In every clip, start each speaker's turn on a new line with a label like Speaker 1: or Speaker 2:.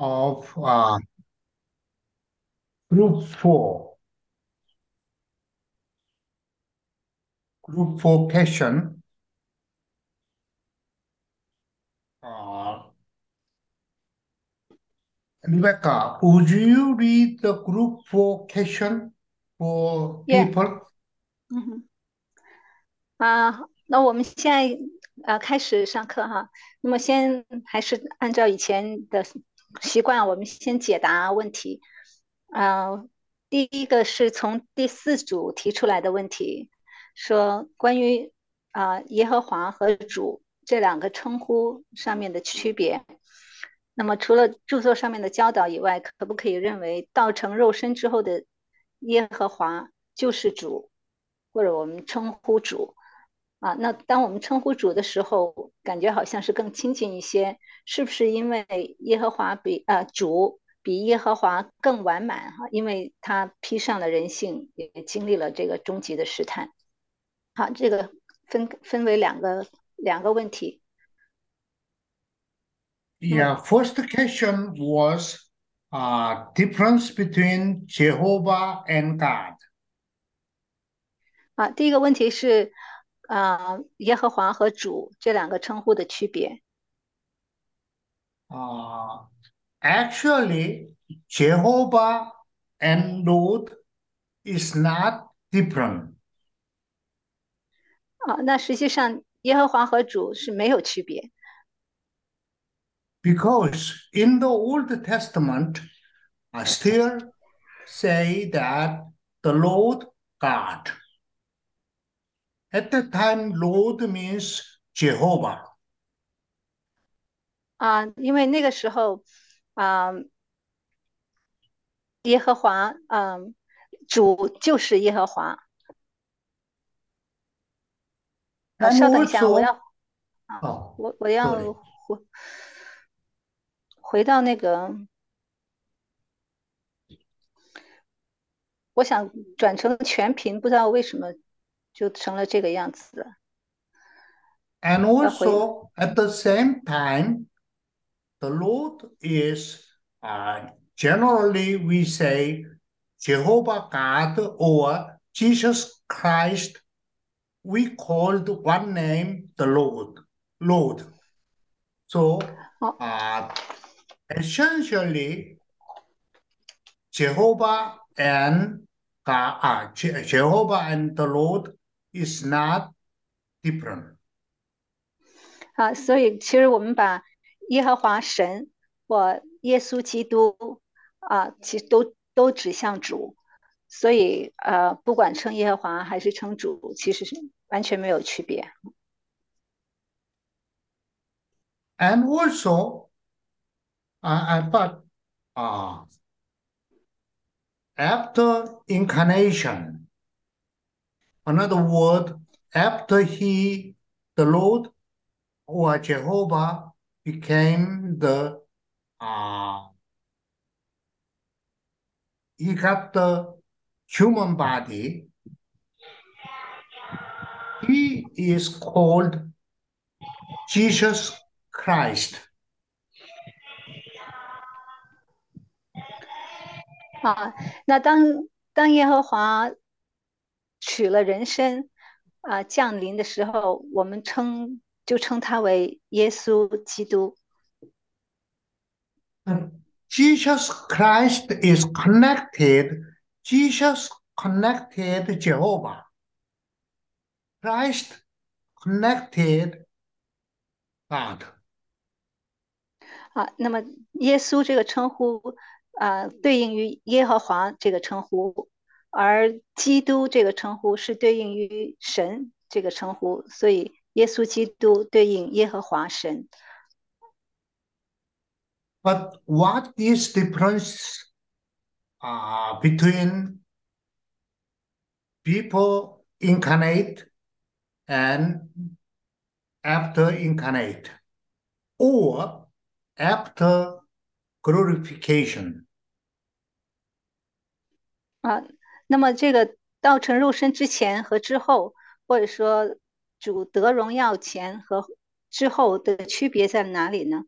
Speaker 1: of uh, group four. Group four question. Uh, Rebecca, would you read the group four question for
Speaker 2: Yeah.
Speaker 1: people?
Speaker 2: 嗯哼，啊，那我们现在呃开始上课哈。那么先还是按照以前的 习惯，我们先解答问题。啊，第一个是从第四组提出来的问题，说关于啊耶和华和主这两个称呼上面的区别。那么除了著作上面的教导以外，可不可以认为道成肉身之后的耶和华就是主？或者我们称呼主啊，那当我们称呼主的时候，感觉好像是更亲近一些，是不是因为耶和华比啊主比耶和华更完满哈？因为他披上了人性，也经历了这个终极的试探。好，这个分分为两个两个问题。
Speaker 1: Yeah, first question was uh, difference between Jehovah and God.
Speaker 2: 啊，第一个问题是 啊耶和华和主这两个称呼的区别。
Speaker 1: Uh, actually, Jehovah and Lord is not different
Speaker 2: 啊，那实际上耶和华和主是没有区别。
Speaker 1: because in the Old Testament, I still say that the Lord God. At that time, Lord means Jehovah.
Speaker 2: 啊，因为那个时候，啊，耶和华，嗯，主就是耶和华。啊，稍等一下，我要
Speaker 1: ，Oh,
Speaker 2: 我我要回回到那个，我想转成全屏，不知道为什么就成了这个样子了。
Speaker 1: And
Speaker 2: wait.
Speaker 1: also, at the same time, the Lord is uh, generally we say Jehovah God or Jesus Christ. We called one name the Lord, Lord. So,
Speaker 2: Oh.
Speaker 1: uh, essentially, Jehovah and God, uh, Je- Jehovah and the Lord is not different.
Speaker 2: 啊，所以其实我们把耶和华神或耶稣基督啊，其实都都指向主，所以呃，不管称耶和华还是称主，其实是完全没有区别。
Speaker 1: And also, uh, uh, but uh, after incarnation, another word, after he, the Lord or Jehovah became the, uh, he got the human body, he is called Jesus Christ.
Speaker 2: 啊，那当当耶和华 取了人身啊降临的时候，我们称就称他为耶稣基督
Speaker 1: Jesus Christ is connected. Jesus connected Jehovah. Christ connected God.
Speaker 2: 啊。那么耶稣这个称呼啊，对应于耶和华这个称呼，而基督这个称呼是对应于神这个称呼，所以耶稣基督对应耶和华神。
Speaker 1: But what is difference uh, between people incarnate and after incarnate or after glorification?
Speaker 2: 啊，那么这个道成肉身之前和之后，或者说主得荣耀前和之后的区别在哪里呢？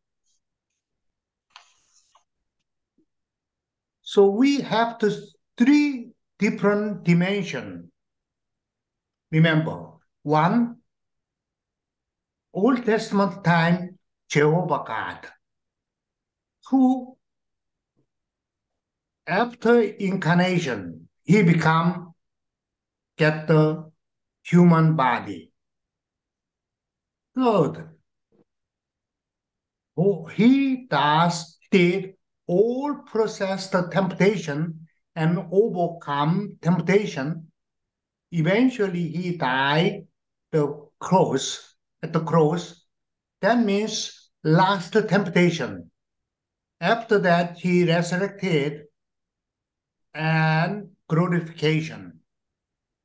Speaker 1: So we have the three different dimensions. Remember, one, Old Testament time, Jehovah God, who after incarnation, he become get the human body. Third, oh, he does did all process the temptation and overcome temptation. Eventually, he died the cross at the cross. That means last temptation. After that, he resurrected and glorification,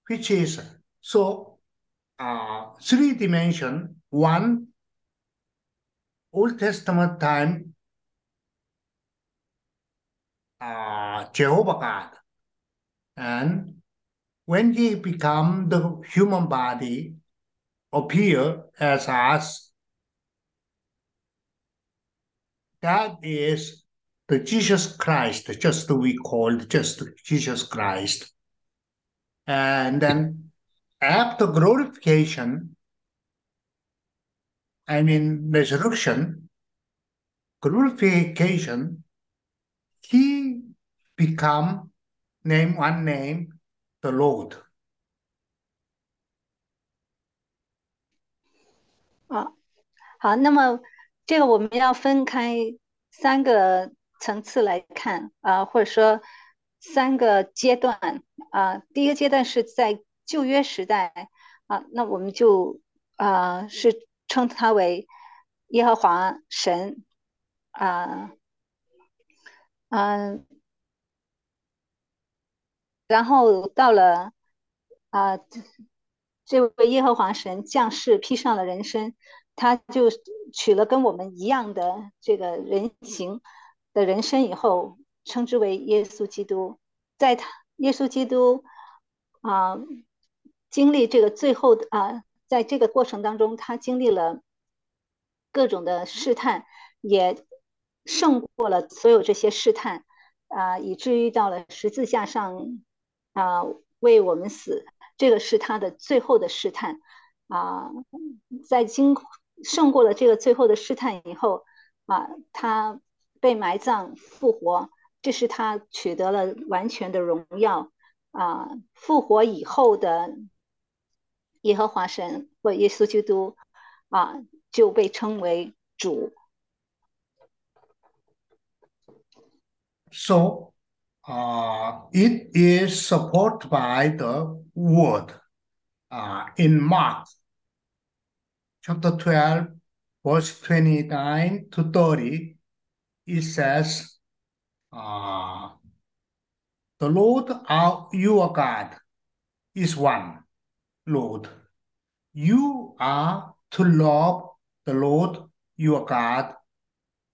Speaker 1: which is so uh, three dimension. One, Old Testament time, uh, Jehovah God, and when he become the human body, appear as us. That is the Jesus Christ, just we called just Jesus Christ. And then after glorification, I mean resurrection, glorification, he become name one name, the Lord.
Speaker 2: 啊，好，那么这个我们要分开三个 层次来看啊，或者说三个阶段啊。第一个阶段是在旧约时代啊，那我们就啊是称它为耶和华神啊，嗯，然后到了啊，这位耶和华神降世披上了人身，他就取了跟我们一样的这个人形。的人生以后，称之为耶稣基督。在他耶稣基督啊经历这个最后的啊，在这个过程当中，他经历了各种的试探，也胜过了所有这些试探啊，以至于到了十字架上啊为我们死。这个是他的最后的试探啊，在经胜过了这个最后的试探以后啊，他。被埋葬、复活，这是他取得了完全的荣耀啊！复活以后的耶和华神或耶稣基督啊，就被称为主。
Speaker 1: So, uh, it is supported by the word uh, in Mark chapter 12, verse 29 to 30. it says, uh, the Lord our your God is one Lord. You are to love the Lord your God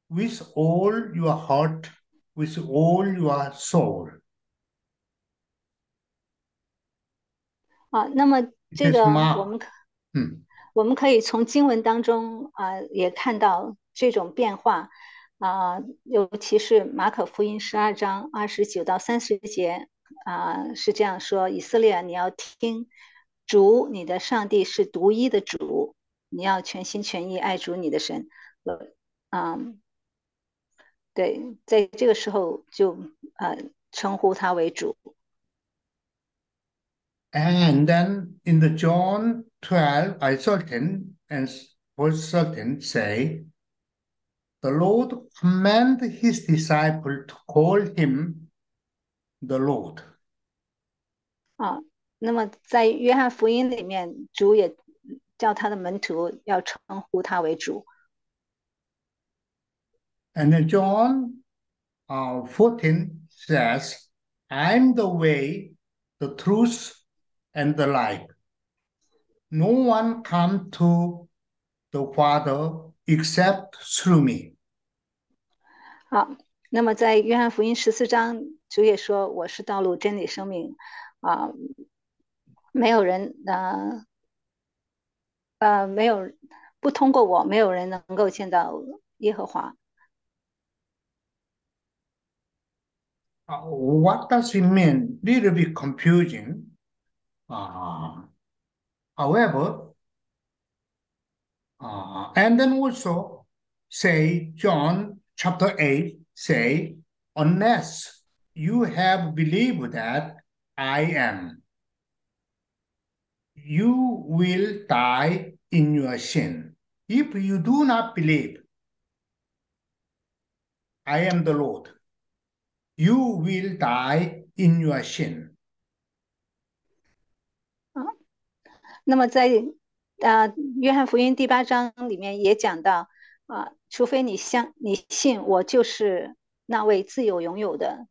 Speaker 1: with all your heart, with all your soul.
Speaker 2: 啊，那么这个我们，嗯，我们可以从经文当中啊，也看到这种变化。 啊，尤其是马可福音十二章二十九到三十节啊，是这样说：以色列，你要听，主你的上帝是独一的主，你要全心全意爱主你的神。啊，对，在这个时候就呃称呼他为主。
Speaker 1: And then in the John twelve, I certain and verse certain say. the Lord commanded his disciple to call him the Lord.
Speaker 2: 啊，那么在约翰福音里面，主也叫他的门徒要称呼他为主。
Speaker 1: And then John uh, 14 says, I'm the way, the truth, and the life. No one come to the Father except through me.
Speaker 2: 好，那么在约翰福音十四章，主也说：“我是道路、真理、生命。”啊，没有人呃呃，没有不通过我，没有人能够见到耶和华。
Speaker 1: Uh, what does it mean? Little bit confusing. Uh, however, uh, and then also say John chapter 8 say unless you have believed that I am you will die in your sin. If you do not believe I am the Lord, you will die in your sin.
Speaker 2: 那么在啊、呃约翰福音第八章里面也讲到啊、 除非你相你信我就是那位自有永有的，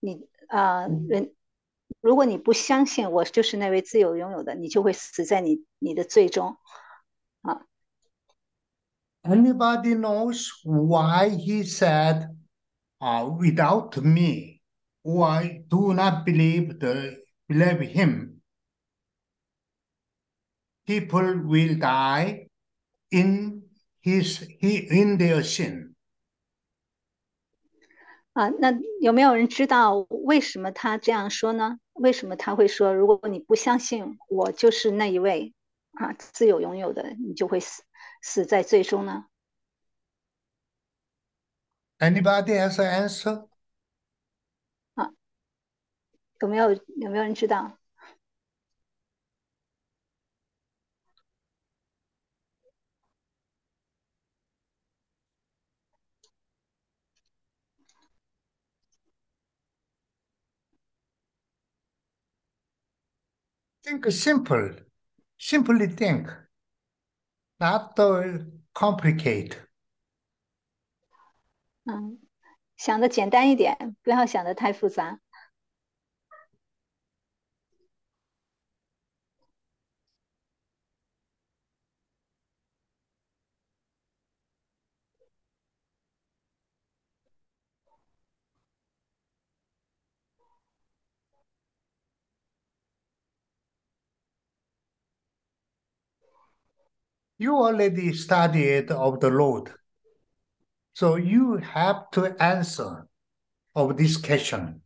Speaker 2: 你啊、呃、人，如果你不相信我就是那位自有永有的，你就会死在你你的罪中啊。
Speaker 1: Anybody knows why he said, uh, "Without me, why do not believe the believe him? People will die in his he in their sin.
Speaker 2: 啊，那有没有人知道为什么他这样说呢？为什么他会说，如果你不相信我就是那一位啊自由拥有的，你就会死死在最终呢
Speaker 1: ？Anybody has an answer?
Speaker 2: 啊有没有有没有人知道？
Speaker 1: Think simple, simply think, not to complicate.
Speaker 2: 嗯，想的简单一点，不要想的太复杂。
Speaker 1: You already studied of the Lord, so you have to answer of this question.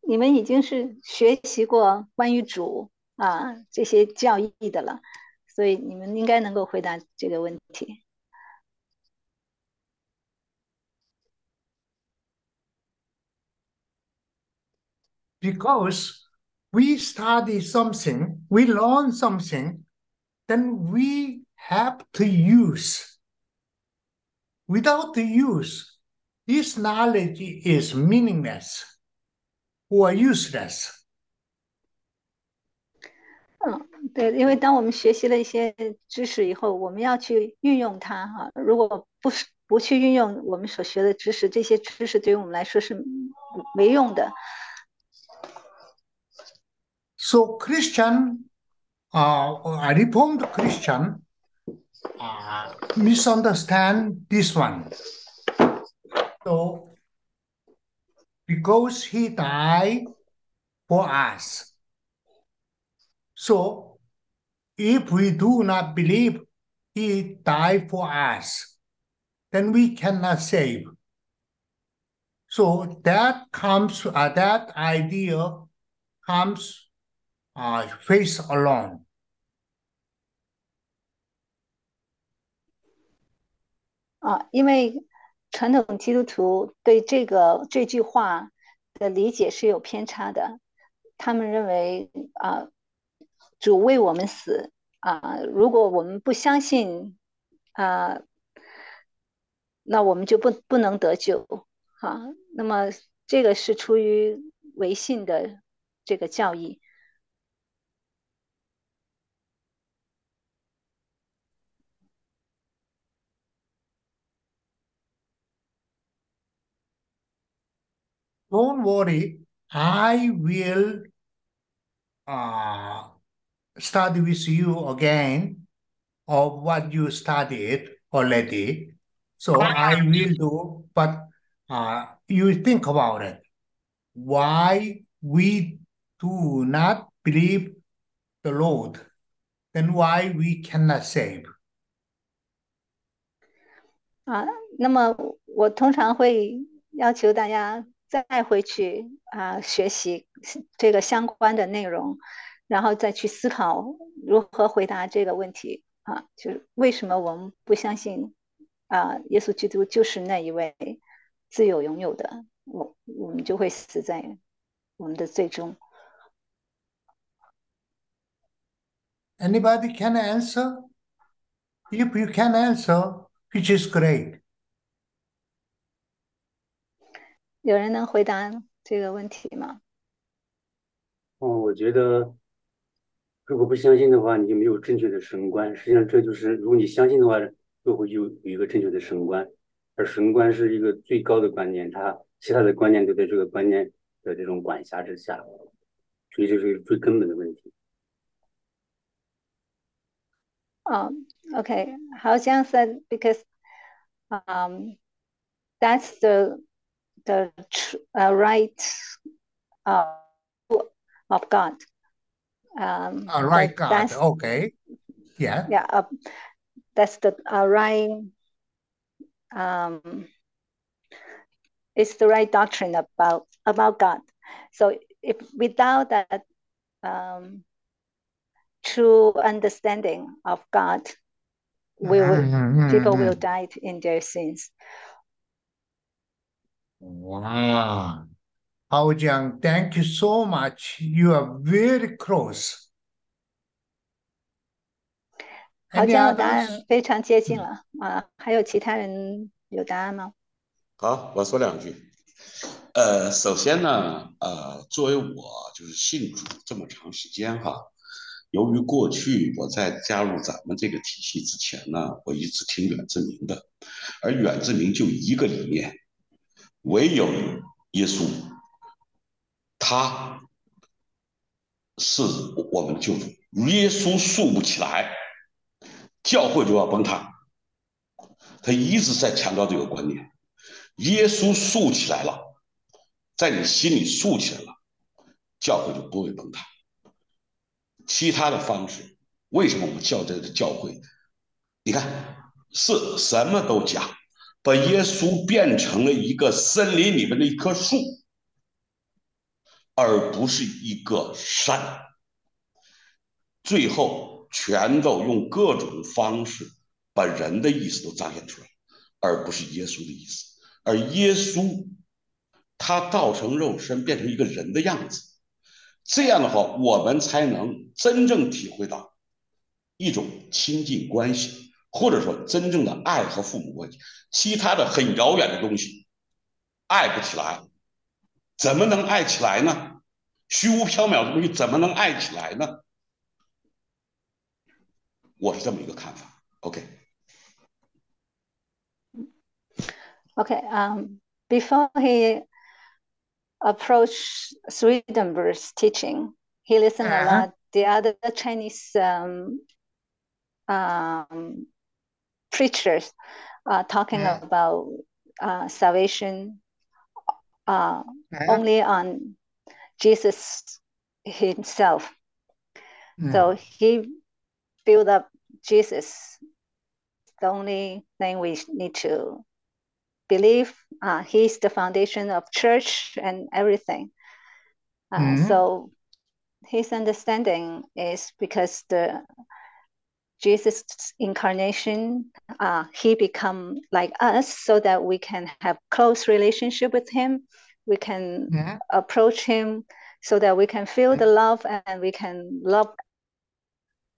Speaker 2: 你们已经是学习过关于主啊这些教义的了，所以你们应该能够回答这个问题。
Speaker 1: Because we study something, we learn something, then we have to use. Without the use, this knowledge is meaningless or useless.
Speaker 2: 嗯，对，因为当我们学习了一些知识以后，我们要去运用它哈、如果不是不去运用我们所学的知识，这些知识对于我们来说是没用的。
Speaker 1: So Christian, or Reformed Christian, misunderstand this one. So because he died for us, so if we do not believe he died for us, then we cannot save. So that comes, uh, that idea comes 啊 face alone.
Speaker 2: 啊，因为传统基督徒对这个这句话的理解是有偏差的，他们认为啊，主为我们死啊，如果我们不相信啊，那我们就不不能得救啊。那么这个是出于唯信的这个教义。
Speaker 1: Don't worry, I will uh, study with you again of what you studied already. So I will do, but uh, you think about it. Why we do not believe the Lord, then why we cannot save?
Speaker 2: 啊，那么我通常会 要求大家 再回去啊学习这个相关的内容，然后再去思考如何回答这个问题啊，就是为什么我们不相信啊耶稣基督就是那一位自有拥有的，我我们就会死在我们的最终。
Speaker 1: Anybody can answer? If you can answer, which is great.
Speaker 2: 有人能回答这个问题吗？
Speaker 3: 哦，我觉得，如果不相信的话，你就没有正确的神观。实际上，这就是如果你相信的话，就会有有一个正确的神观。而神观是一个最高的观念，它其他的观念都在这个观念的这种管辖之下，所以这是最根本的问题。
Speaker 2: Um, okay, Hao Jiang said because um, that's the the uh, right uh, of God. Um,
Speaker 1: uh, right God. Okay. Yeah.
Speaker 2: Yeah. Uh, that's the uh, right. Um, it's the right doctrine about about God. So if without that um, true understanding of God, we will, mm-hmm. people will mm-hmm. die in their sins.
Speaker 1: Wow. Hao Jiang, thank you so much. You are very close.
Speaker 2: 好像答案非常接近了啊！还有其他人有答案吗？
Speaker 4: 好，我说两句。呃，首先呢，呃，作为我就是信主这么长时间哈，由于过去我在加入咱们这个体系之前呢，我一直听远志明的，而远志明就一个理念，唯有耶稣，他是我们的救主，耶稣竖不起来，教会就要崩塌。他一直在强调这个观念，耶稣竖起来了，在你心里竖起来了，教会就不会崩塌。其他的方式，为什么我们叫这个教会？你看，是什么都假，把耶稣变成了一个森林里面的一棵树，而不是一个山。最后，全都用各种方式把人的意思都彰显出来，而不是耶稣的意思。而耶稣，他造成肉身，变成一个人的样子。这样的话，我们才能真正体会到一种亲近关系，或者说真正的爱和父母关系。其他的很遥远的东西，爱不起来，怎么能爱起来呢？虚无缥缈的东西怎么能爱起来呢？我是这么一个看法。
Speaker 2: OK。Okay. Um, before he approach Swedenborg's teaching. He listened uh-huh. a lot. The other Chinese um, um, preachers uh, talking uh-huh. about uh, salvation uh, uh-huh. only on Jesus himself. Mm. So he built up Jesus. The only thing we need to believe uh, he's the foundation of church and everything. Uh, mm-hmm. So his understanding is because the Jesus incarnation, uh, he become like us so that we can have close relationship with him. We can mm-hmm. approach him so that we can feel the love and we can love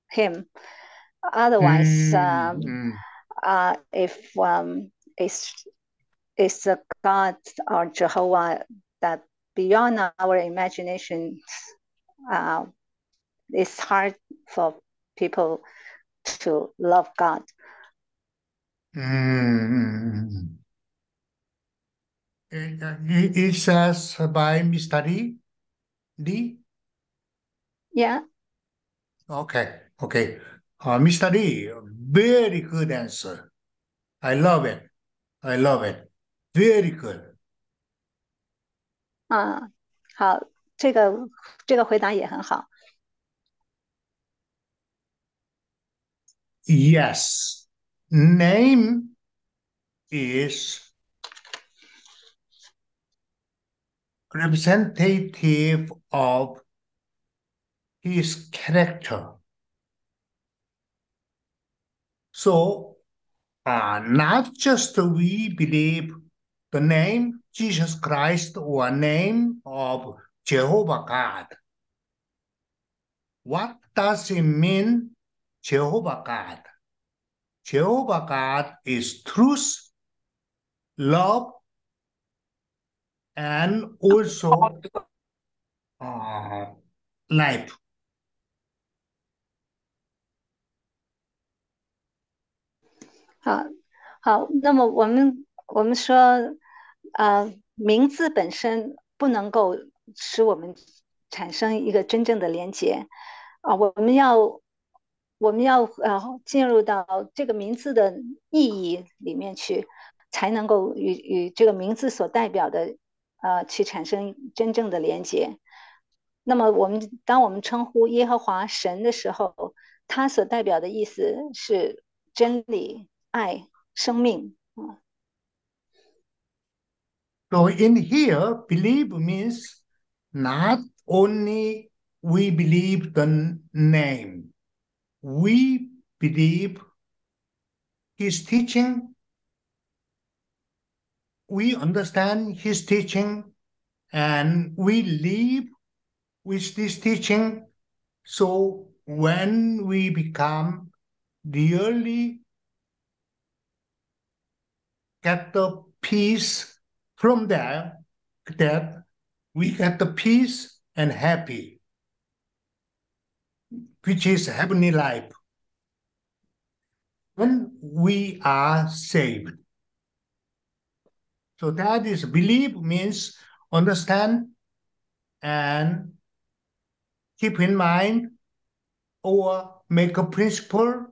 Speaker 2: him. Otherwise, um, mm-hmm. uh, if um, it's is a God or Jehovah that beyond our imagination. Uh, it's hard for people to love God.
Speaker 1: Mm. It, it says by Mr. D. D.
Speaker 2: Yeah.
Speaker 1: Okay. Okay. Uh, Mr. D, very good answer. I love it. I love it. Very good.
Speaker 2: 啊，好，这个这个回答也很好。
Speaker 1: Yes. Name is representative of his character. So, uh, not just we believe the name Jesus Christ or name of Jehovah God. What does it mean, Jehovah God? Jehovah God is truth, love, and also uh, life.
Speaker 2: 好，好，那么我们我们说，呃，名字本身不能够使我们产生一个真正的连接，啊，我们要我们要呃进入到这个名字的意义里面去，才能够与与这个名字所代表的呃去产生真正的连接。那么我们当我们称呼耶和华神的时候，它所代表的意思是真理。爱生命啊。
Speaker 1: So in here, believe means not only we believe the name, we believe his teaching, we understand his teaching, and we live with this teaching. So when we become really get the peace from there that we get the peace and happy which is heavenly life when we are saved so that is believe means understand and keep in mind or make a principle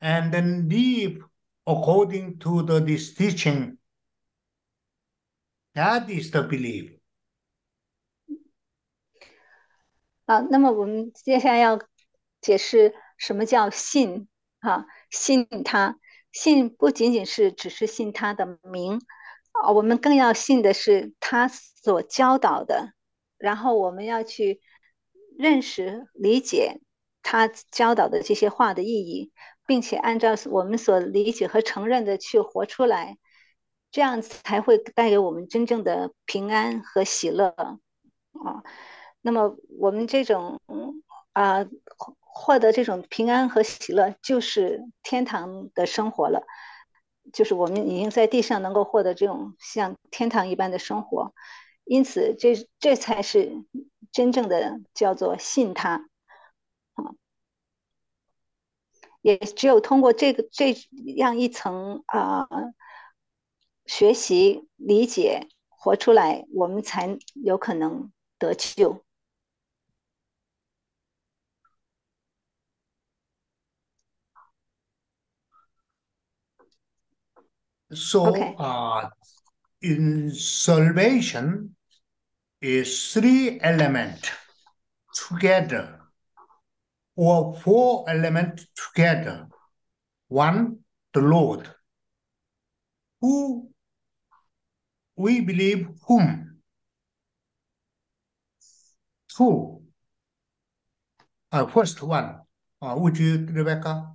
Speaker 1: and then live according to the this teaching. That is the belief.
Speaker 2: 啊，那么我们接下来要解释什么叫信啊？信他，信不仅仅是只是信他的名啊，我们更要信的是他所教导的，然后我们要去认识、理解他教导的这些话的意义，并且按照我们所理解和承认的去活出来，这样才会带给我们真正的平安和喜乐啊。那么我们这种啊，获得这种平安和喜乐，就是天堂的生活了，就是我们已经在地上能够获得这种像天堂一般的生活。因此，这这才是真正的叫做信他。也只有通过这个这样一层啊学习、理解、活出来，我们才有可能得救。
Speaker 1: So, uh, in salvation is three element together. or four elements together. One, the Lord, who we believe whom. Two, uh, first one, uh, would you, Rebecca?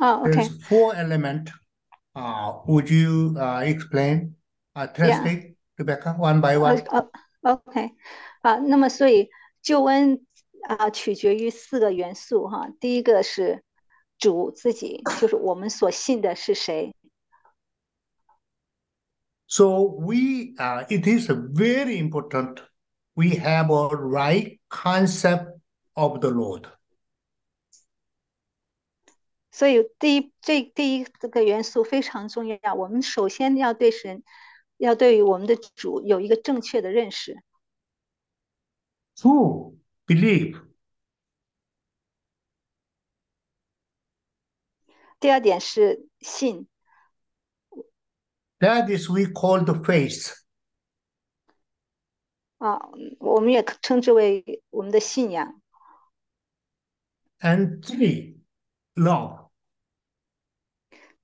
Speaker 2: Oh, okay.
Speaker 1: There's four element. Uh, would you uh, explain, uh, translate, yeah. Rebecca, one by one?
Speaker 2: Oh, OK，啊，那么所以救恩啊，取决于四个元素哈。第一个是主自己，就是我们所信的是谁。
Speaker 1: So we, uh, it is very important. We have a right concept of the Lord.
Speaker 2: 所以第一，这第一这个元素非常重要。我们首先要对神，要对于我们的主有一个正确的认识。
Speaker 1: Two. believe.
Speaker 2: 第二点是信。
Speaker 1: That is we call the faith.
Speaker 2: 啊，我们也称之为我们的信仰。
Speaker 1: And three, love.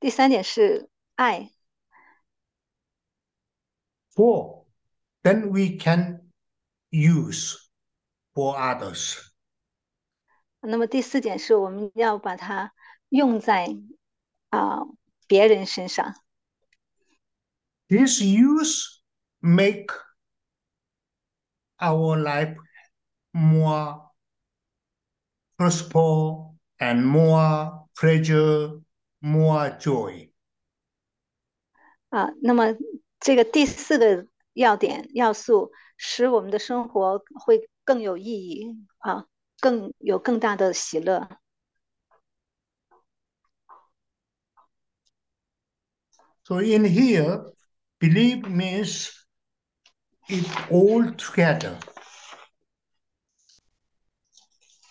Speaker 2: 第三点是爱。
Speaker 1: Four, then we can use for others.
Speaker 2: 那么第四点是我们要把它用在啊、别人身上。
Speaker 1: This use make our life more prosper and more pleasure, more joy.
Speaker 2: 啊，那么这个第四个要点要素，使我们的生活会更有意义啊，更有更大的喜乐。
Speaker 1: So in here, believe means it all together.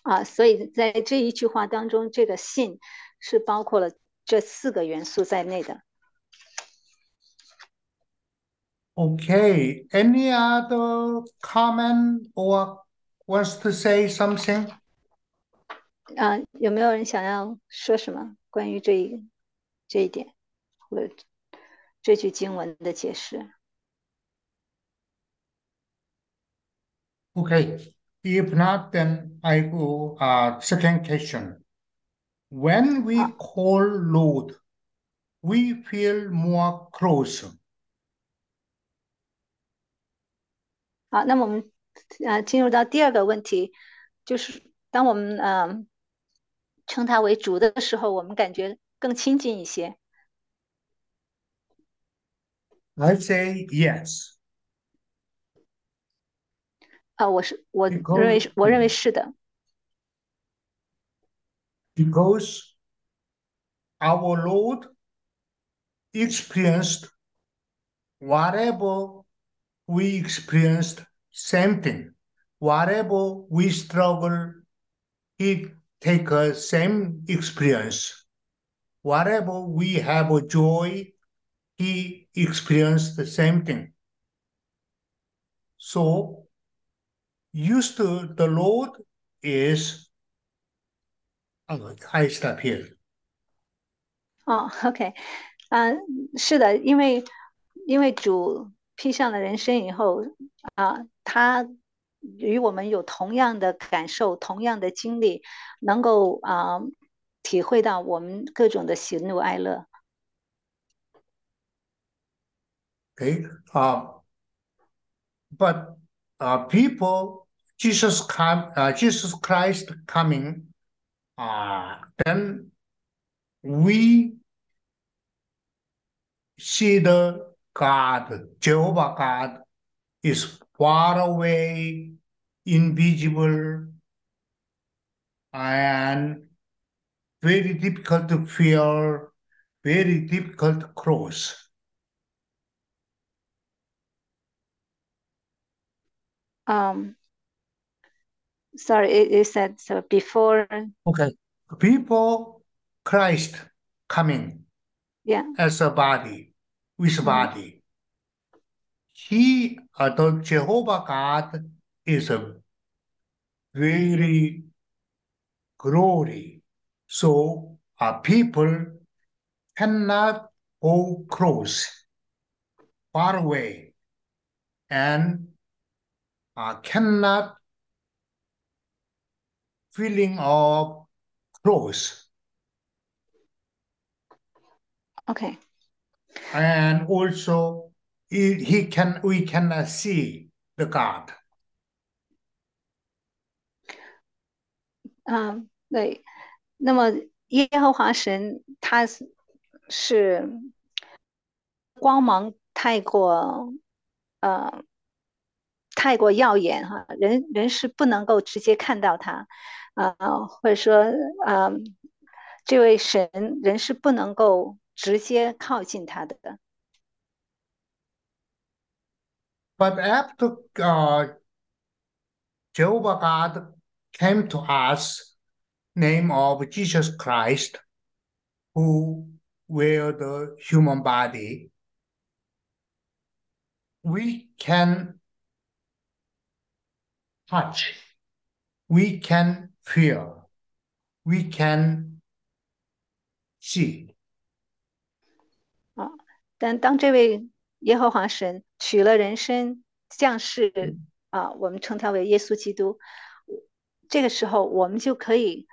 Speaker 2: 啊，所以在这一句话当中，这个信是包括了这四个元素在内的。
Speaker 1: Okay, any other comment or wants to say something?
Speaker 2: 啊，有没有人想要说什么关于这一这一点，或者这句经文的解释？
Speaker 1: Okay, if not, then I go uh second question. When we call Lord, we feel more close.
Speaker 2: 好，那么我们呃进入到第二个问题，就是当我们呃称他为主的时候，我们感觉更亲近一些。
Speaker 1: I say yes.
Speaker 2: 啊，我是我认为是我认为是的。
Speaker 1: Because our Lord experienced whatever we experienced, same thing. Whatever we struggle, He take a same experience. Whatever we have a joy, He experienced the same thing. So, used to the Lord is Oh, I stop here.
Speaker 2: 哦，OK，啊，是的，因为因为主披上了人身以后啊，他与我们有同样的感受、同样的经历，能够啊体会到我们各种的喜怒哀乐。
Speaker 1: Okay. Uh, but uh, people, Jesus come, uh, Jesus Christ coming, uh, then we see the God, Jehovah God, is far away, invisible, and very difficult to feel, very difficult to cross.
Speaker 2: Um, sorry, it, it said so before.
Speaker 1: Okay. People, Christ coming
Speaker 2: Yeah.
Speaker 1: as a body, with
Speaker 2: Mhm.
Speaker 1: body. He, uh, the Jehovah God is a very glory. So uh, people cannot go close, far away, and uh, cannot feeling of close.
Speaker 2: OK，
Speaker 1: and also he, he can we cannot see the God.
Speaker 2: 嗯，对。那么耶和华神他是是光芒太过呃 太过耀眼哈，人人是不能够直接看到他，啊、或者说啊、这位神人是不能够直接靠近他的。
Speaker 1: But after uh, Jehovah God came to us, name of Jesus Christ, who wear the human body, we can touch, we can feel, we can see.
Speaker 2: 啊但当这位耶和华神取了人身降世啊，我们称他为耶稣基督。这个时候，我们就可以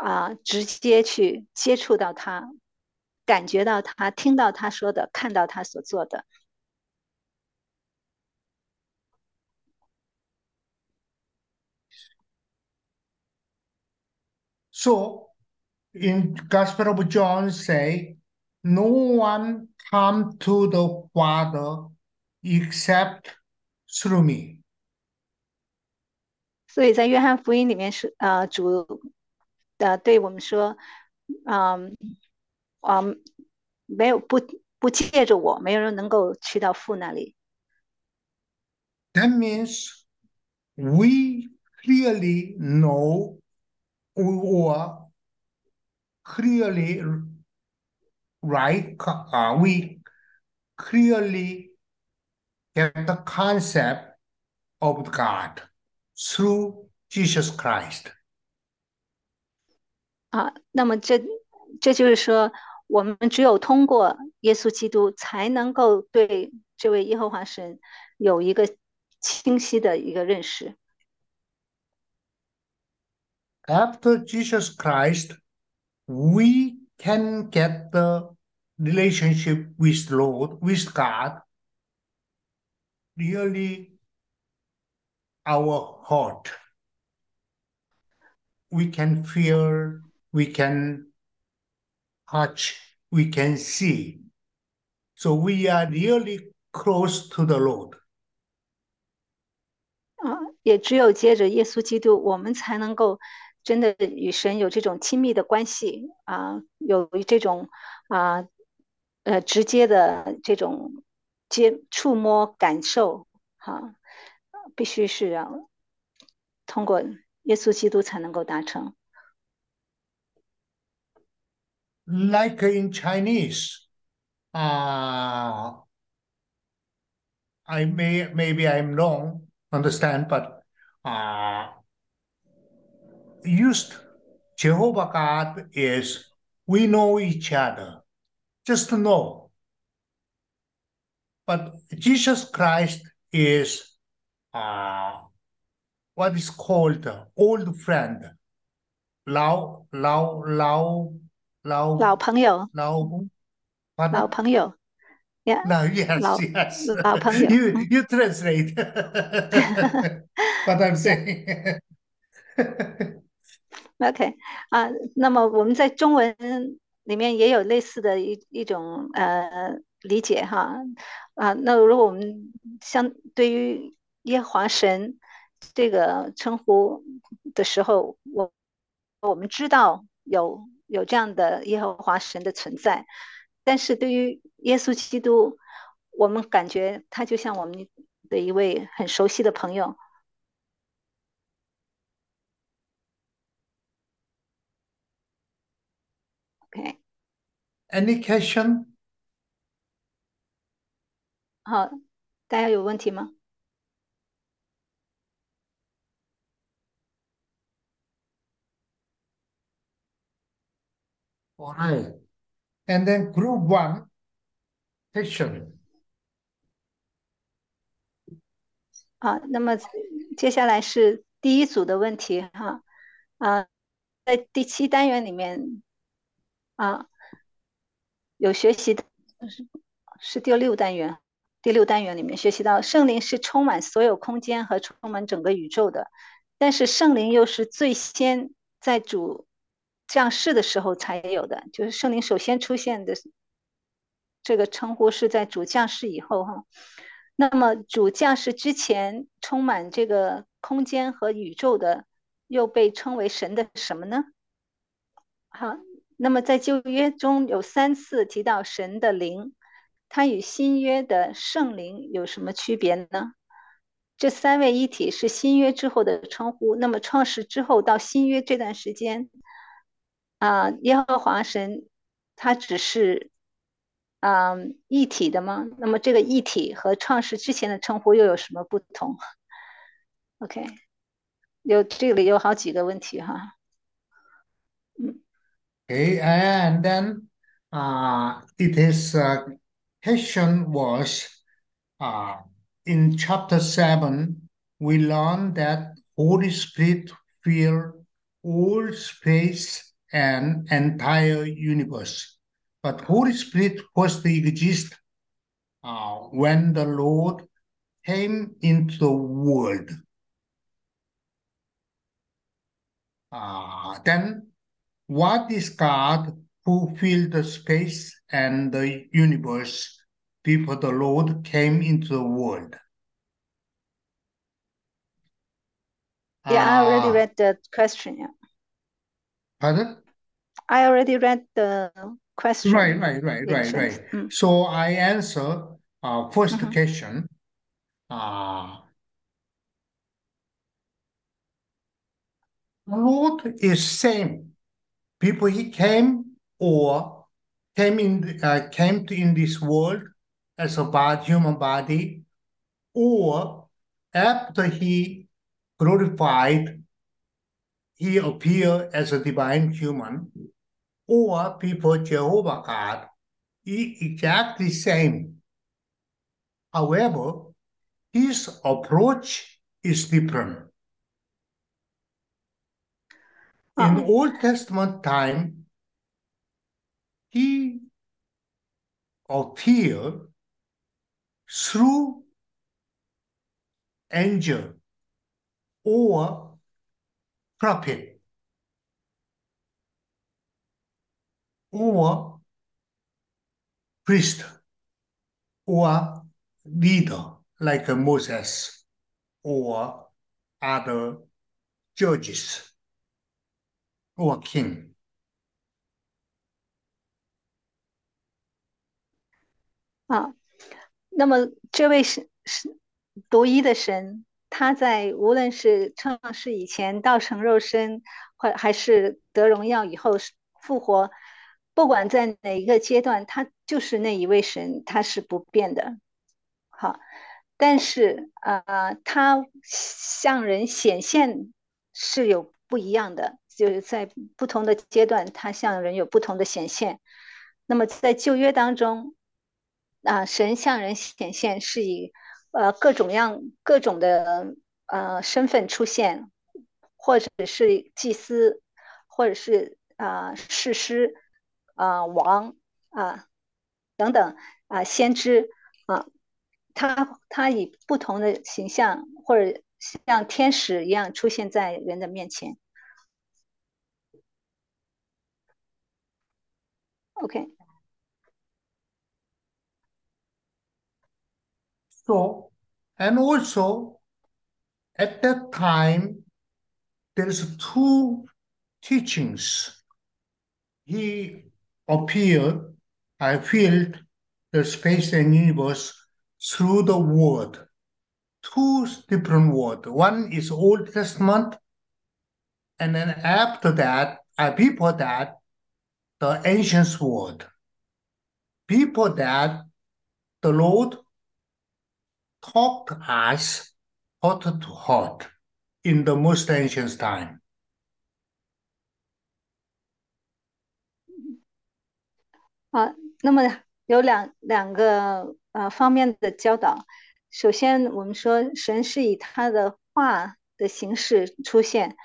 Speaker 2: 啊，直接去接触到他，感觉到他，听到他说的，看到他所做的。
Speaker 1: So, in Gospel of John say, no one come to the Father except through me.
Speaker 2: 所以在约翰福音里面是呃主呃对我们说，嗯嗯，没有不不借着我，没有人能够去到父那里。
Speaker 1: That means we clearly know or clearly right uh, we clearly get the concept of God through Jesus Christ.
Speaker 2: 啊，那么这这就是说，我们只有通过耶稣基督，才能够对这位耶和华神有一个清晰的一个认识。
Speaker 1: After Jesus Christ, we can get the relationship with Lord, with God, really our heart. We can feel, we can touch, we can see. So we are really close to the Lord.
Speaker 2: 啊，也只有接着耶稣基督，我们才能够 真的与神有这种亲密的关系啊，有这种啊呃直接的这种接触摸感受哈、必须是要通过耶稣基督才能够达成。
Speaker 1: Like in Chinese, uh, I may maybe I'm wrong, understand, but uh, used Jehovah God is we know each other, just to know. But Jesus Christ is uh, what is called old friend, 老老老老
Speaker 2: 老朋友，
Speaker 1: 老
Speaker 2: 老
Speaker 1: pardon?
Speaker 2: 朋友呀
Speaker 1: No, yes,
Speaker 2: Lao-
Speaker 1: yes.
Speaker 2: Lao Pengyo.
Speaker 1: You
Speaker 2: Mm.
Speaker 1: you translate what I'm saying.
Speaker 2: ，OK 啊，那么我们在中文里面也有类似的一一种呃理解哈啊，那如果我们相对于耶和华神这个称呼的时候，我我们知道有有这样的耶和华神的存在，但是对于耶稣基督，我们感觉他就像我们的一位很熟悉的朋友。OK，
Speaker 1: Any question?
Speaker 2: 好，大家有问题吗
Speaker 1: ？All right. And then group one, question.
Speaker 2: 好，那么接下来是第一组的问题哈，啊，在第七单元里面啊，有学习的是是第六单元，第六单元里面学习到圣灵是充满所有空间和充满整个宇宙的，但是圣灵又是最先在主降世的时候才有的，就是圣灵首先出现的这个称呼是在主降世以后哈。那么主降世之前充满这个空间和宇宙的，又被称为神的什么呢？好，那么在旧约中有三次提到神的灵，它与新约的圣灵有什么区别呢？这三位一体是新约之后的称呼。那么创世之后到新约这段时间，啊、耶和华神他只是啊、一体的吗？那么这个一体和创世之前的称呼又有什么不同？OK，有这里有好几个问题哈。
Speaker 1: Okay, and then uh, it is uh, question was uh, in chapter seven we learn that Holy Spirit fill all space and entire universe. But Holy Spirit first exist uh, when the Lord came into the world. Uh, then what is God who filled the space and the universe before the Lord came into the world?
Speaker 2: Yeah, I already
Speaker 1: Uh,
Speaker 2: read the question. Yeah.
Speaker 1: Pardon?
Speaker 2: I already read the question.
Speaker 1: Right, right, right, right, right.
Speaker 2: Mm.
Speaker 1: So I answer uh, 1st
Speaker 2: Mhm.
Speaker 1: question. Uh, Lord is same. People he came or came in uh, came to in this world as a bad human body, or after he glorified, he appeared as a divine human, or people Jehovah God, exactly same. However, his approach is different. In
Speaker 2: Uh,
Speaker 1: Old Testament time, he appeared through angel or prophet or priest or leader like Moses or other judges 我 king.
Speaker 2: 啊，那么这位是是独一的神，他在无论是创世以前道成肉身，或还是得荣耀以后复活，不管在哪一个阶段，他就是那一位神，他是不变的。好，但是啊、呃，他向人显现是有不一样的，就是在不同的阶段，他向人有不同的显现。那么在旧约当中，啊，神向人显现是以呃各种样各种的呃身份出现，或者是祭司，或者是啊士师啊王啊等等啊先知啊，他他以不同的形象或者像天使一样出现在人的面前。
Speaker 1: OK。So, and also at that time, there's two teachings. He appeared, I filled the space and universe through the word. Two different words. One is Old Testament, and then after that, uh, before that, the ancient word. Before that, the Lord talked to us heart to heart in the most ancient time.
Speaker 2: 啊，那么有两两个呃方面的教导。首先，我们说神是以他的话的形式出现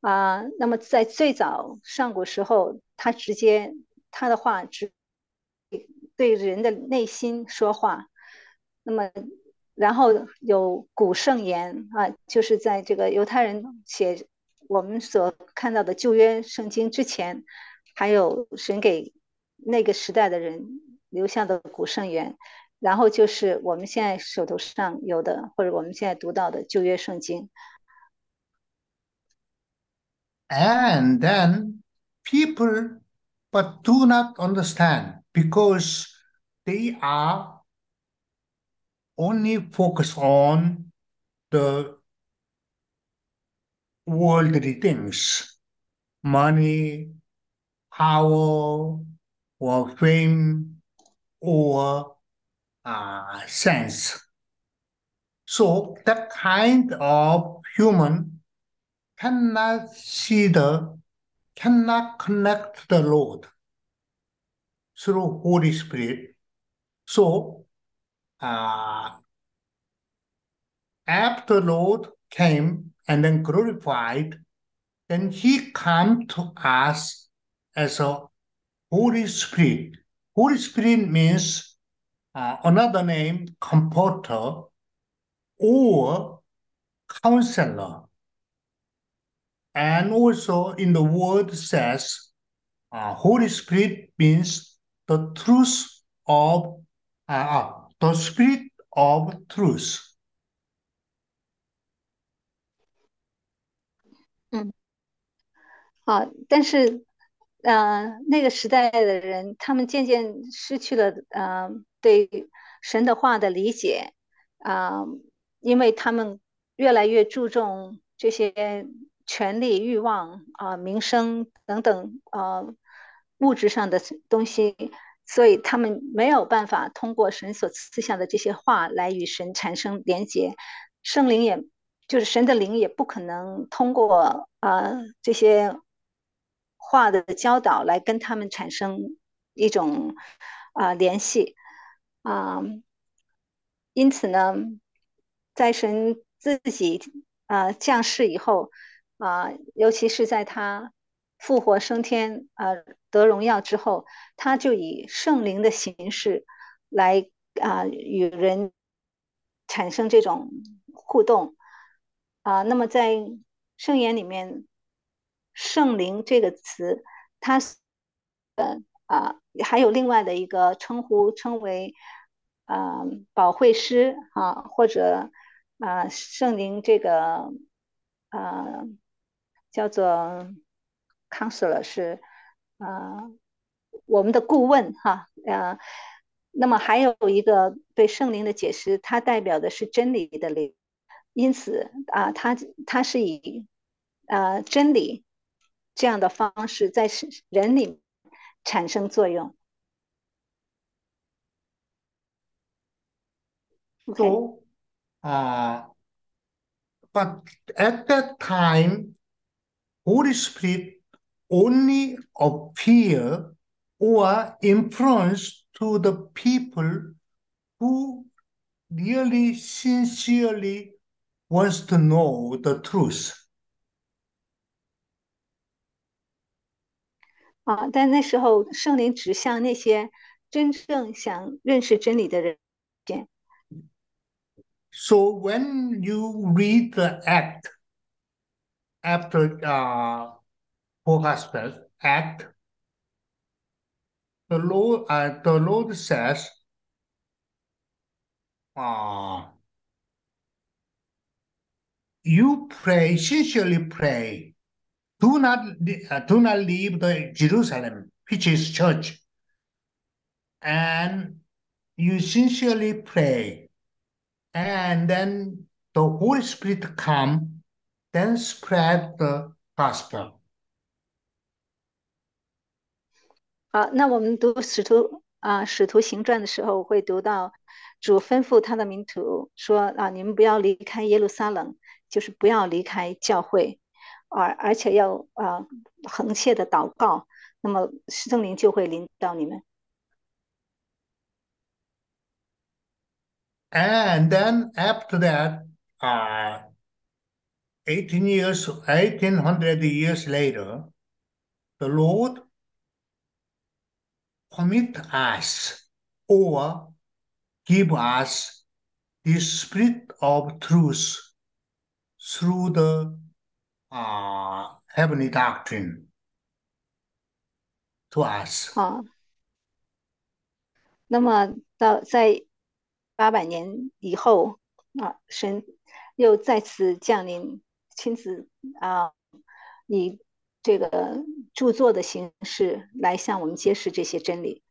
Speaker 2: 啊。那么在最早上古时候， 他直接他的话直对人的内心说话。那么，然后有古圣言啊，就是在这个犹太人写我们所看到的旧约圣经之前，还有神给那个时代的人留下的古圣言，然后就是我们现在手头上有的，或者我们现在读到的旧约圣经。
Speaker 1: And then people, but do not understand because they are only focused on the worldly things, money, power, or fame, or uh, sense. So that kind of human cannot see the, cannot connect the Lord through Holy Spirit. So, uh, after Lord came and then glorified, then he come to us as a Holy Spirit. Holy Spirit means uh, another name, comforter or counselor. And also in the word says, uh, Holy Spirit means the truth of, uh, the spirit of truth.
Speaker 2: 啊，但是，呃，那个时代的人，他们渐渐失去了呃对神的话的理解，啊、因为他们越来越注重这些 权力、欲望啊、名声等等啊、物质上的东西，所以他们没有办法通过神所赐下的这些话来与神产生连结，圣灵也就是神的灵也不可能通过啊、这些话的教导来跟他们产生一种啊、联系。啊、因此呢，在神自己啊、降世以后啊、尤其是在他复活升天啊、得荣耀之后，他就以圣灵的形式来啊、与人产生这种互动。啊、那么在圣言里面，圣灵这个词，它呃啊、还有另外的一个称呼，称为啊、保惠师啊，或者啊、圣灵这个啊、叫做 counselor 是啊、我们的顾问哈啊。那么还有一个对圣灵的解释，它代表的是真理的灵，因此啊，它它是以啊真理这样的方式在人里产生作用。
Speaker 1: So, uh, but at that time, Holy Spirit only appear or influence to the people who really sincerely wants to know the truth.
Speaker 2: 啊，但那时候圣灵指向那些真正想认识真理的人。
Speaker 1: So when you read the Act after uh, Gospels, Act, the Lord, uh, the Lord says, uh, you pray, sincerely pray. Do not, uh, do not leave the Jerusalem, which is church, and you sincerely pray, and then the Holy Spirit come, then spread the gospel.
Speaker 2: 好，那我们读使徒啊使徒行传的时候，会读到主吩咐他的门徒说啊，你们不要离开耶路撒冷，就是不要离开教会，而而且要啊横切的祷告，那么圣灵就会临到你们。
Speaker 1: And then after that, uh, 18 years, 1800 years later, the Lord permit us or give us the spirit of truth through the uh, heavenly doctrine to us.
Speaker 2: 啊，那么到在八百年以后啊，神又再次降临， 亲自啊，以这个着作的形式来向我们揭示这些真理。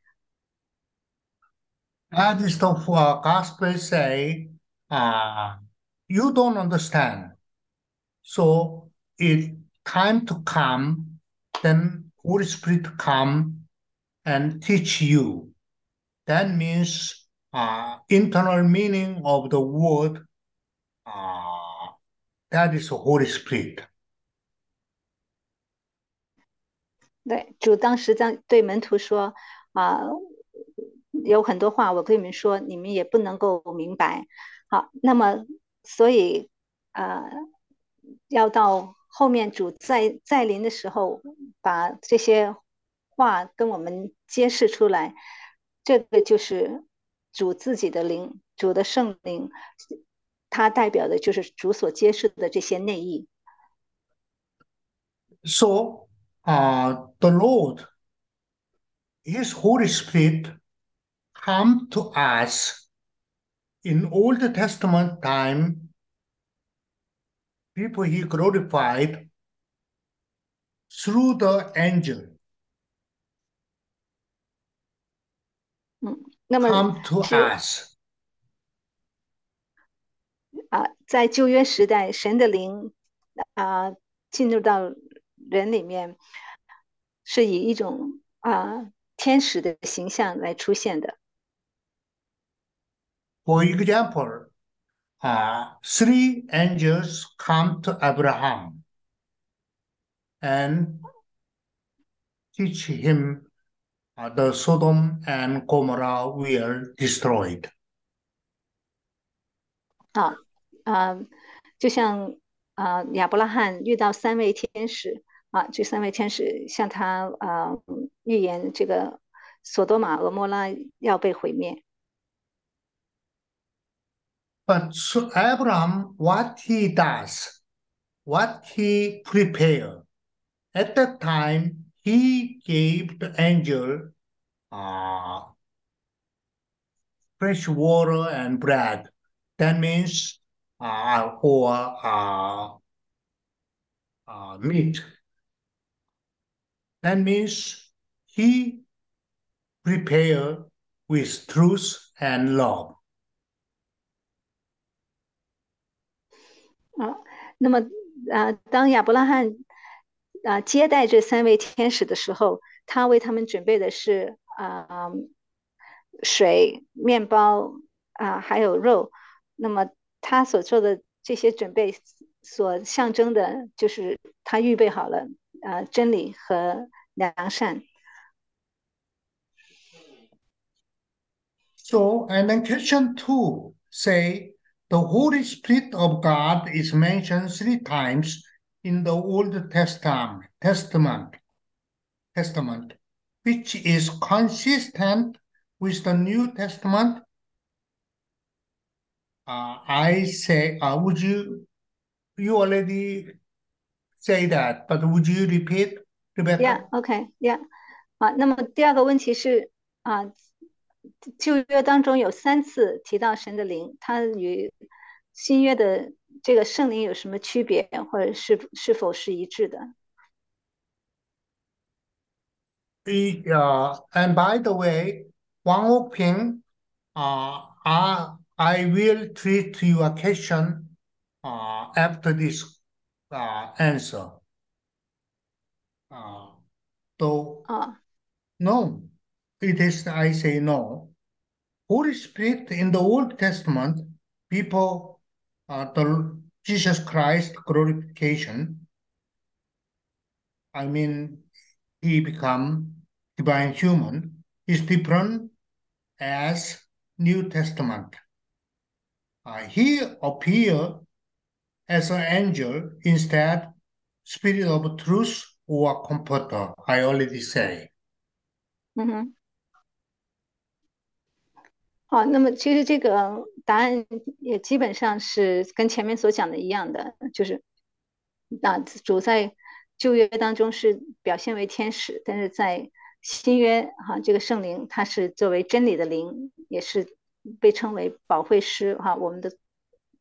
Speaker 1: That is the uh, gospel say, uh, you don't understand. So it time to come, then Holy Spirit come and teach you. That means uh, internal meaning of the word. Uh, That is the Holy Spirit.
Speaker 2: 对，主当时在对门徒说啊，有很多话我跟你们说，你们也不能够明白。好，那么所以啊、要到后面主再再临的时候，把这些话跟我们揭示出来，这个就是主自己的灵，主的圣灵，它代表的就是主所揭示的这些内意。
Speaker 1: So, uh, the Lord, His Holy Spirit, come to us in Old Testament time. People He glorified through the angel
Speaker 2: 那么
Speaker 1: come to
Speaker 2: 是
Speaker 1: us.
Speaker 2: 啊，在旧约时代，神的灵啊进入到人里面，是以一种啊天使的形象来出现的。
Speaker 1: For example, uh, three angels come to Abraham and teach him uh, the Sodom and Gomorrah were destroyed.
Speaker 2: 啊啊，就像啊亚伯拉罕遇到三位天使啊，这三位天使向他啊预言这个索多玛、俄摩拉要被毁灭。
Speaker 1: But so Abraham, what he does, what he prepare, at that time he gave the angel uh, fresh water and bread. That means uh, or uh, uh, meat. That means he prepare with truth and love.
Speaker 2: 啊，那么啊，当亚伯拉罕啊接待这三位天使的时候，他为他们准备的是啊水、面包啊，还有肉。那么 他所做的这些准备，所象征的就是他预备好了啊真理和良善。
Speaker 1: So, and then question two say the Holy Spirit of God is mentioned three times in the Old Testament, Testament, Testament, which is consistent with the New Testament. Uh, I say, uh, would you, you already say that, but would you repeat, Rebecca?
Speaker 2: Yeah，OK，Yeah，啊，那么第二个问题是啊，旧约当中有三次提到神的灵，它与新约的这个圣灵有什么区别，或者是是否是一致的？
Speaker 1: Uh, and by the way, Wang Okping, uh, I, I will treat your question uh, after this uh, answer. Uh, so,
Speaker 2: 啊
Speaker 1: no, it is, I say no. Holy Spirit in the Old Testament, people, uh, the Jesus Christ glorification, I mean, he become divine human is different as New Testament. Uh, he appear as an angel instead spirit of truth or comforter. I already say.
Speaker 2: 嗯哼。好，那么其实这个答案也基本上是跟前面所讲的一样的，就是那主在旧约当中是表现为天使，但是在新约哈、这个圣灵它是作为真理的灵，也是被称为保惠师哈、我们的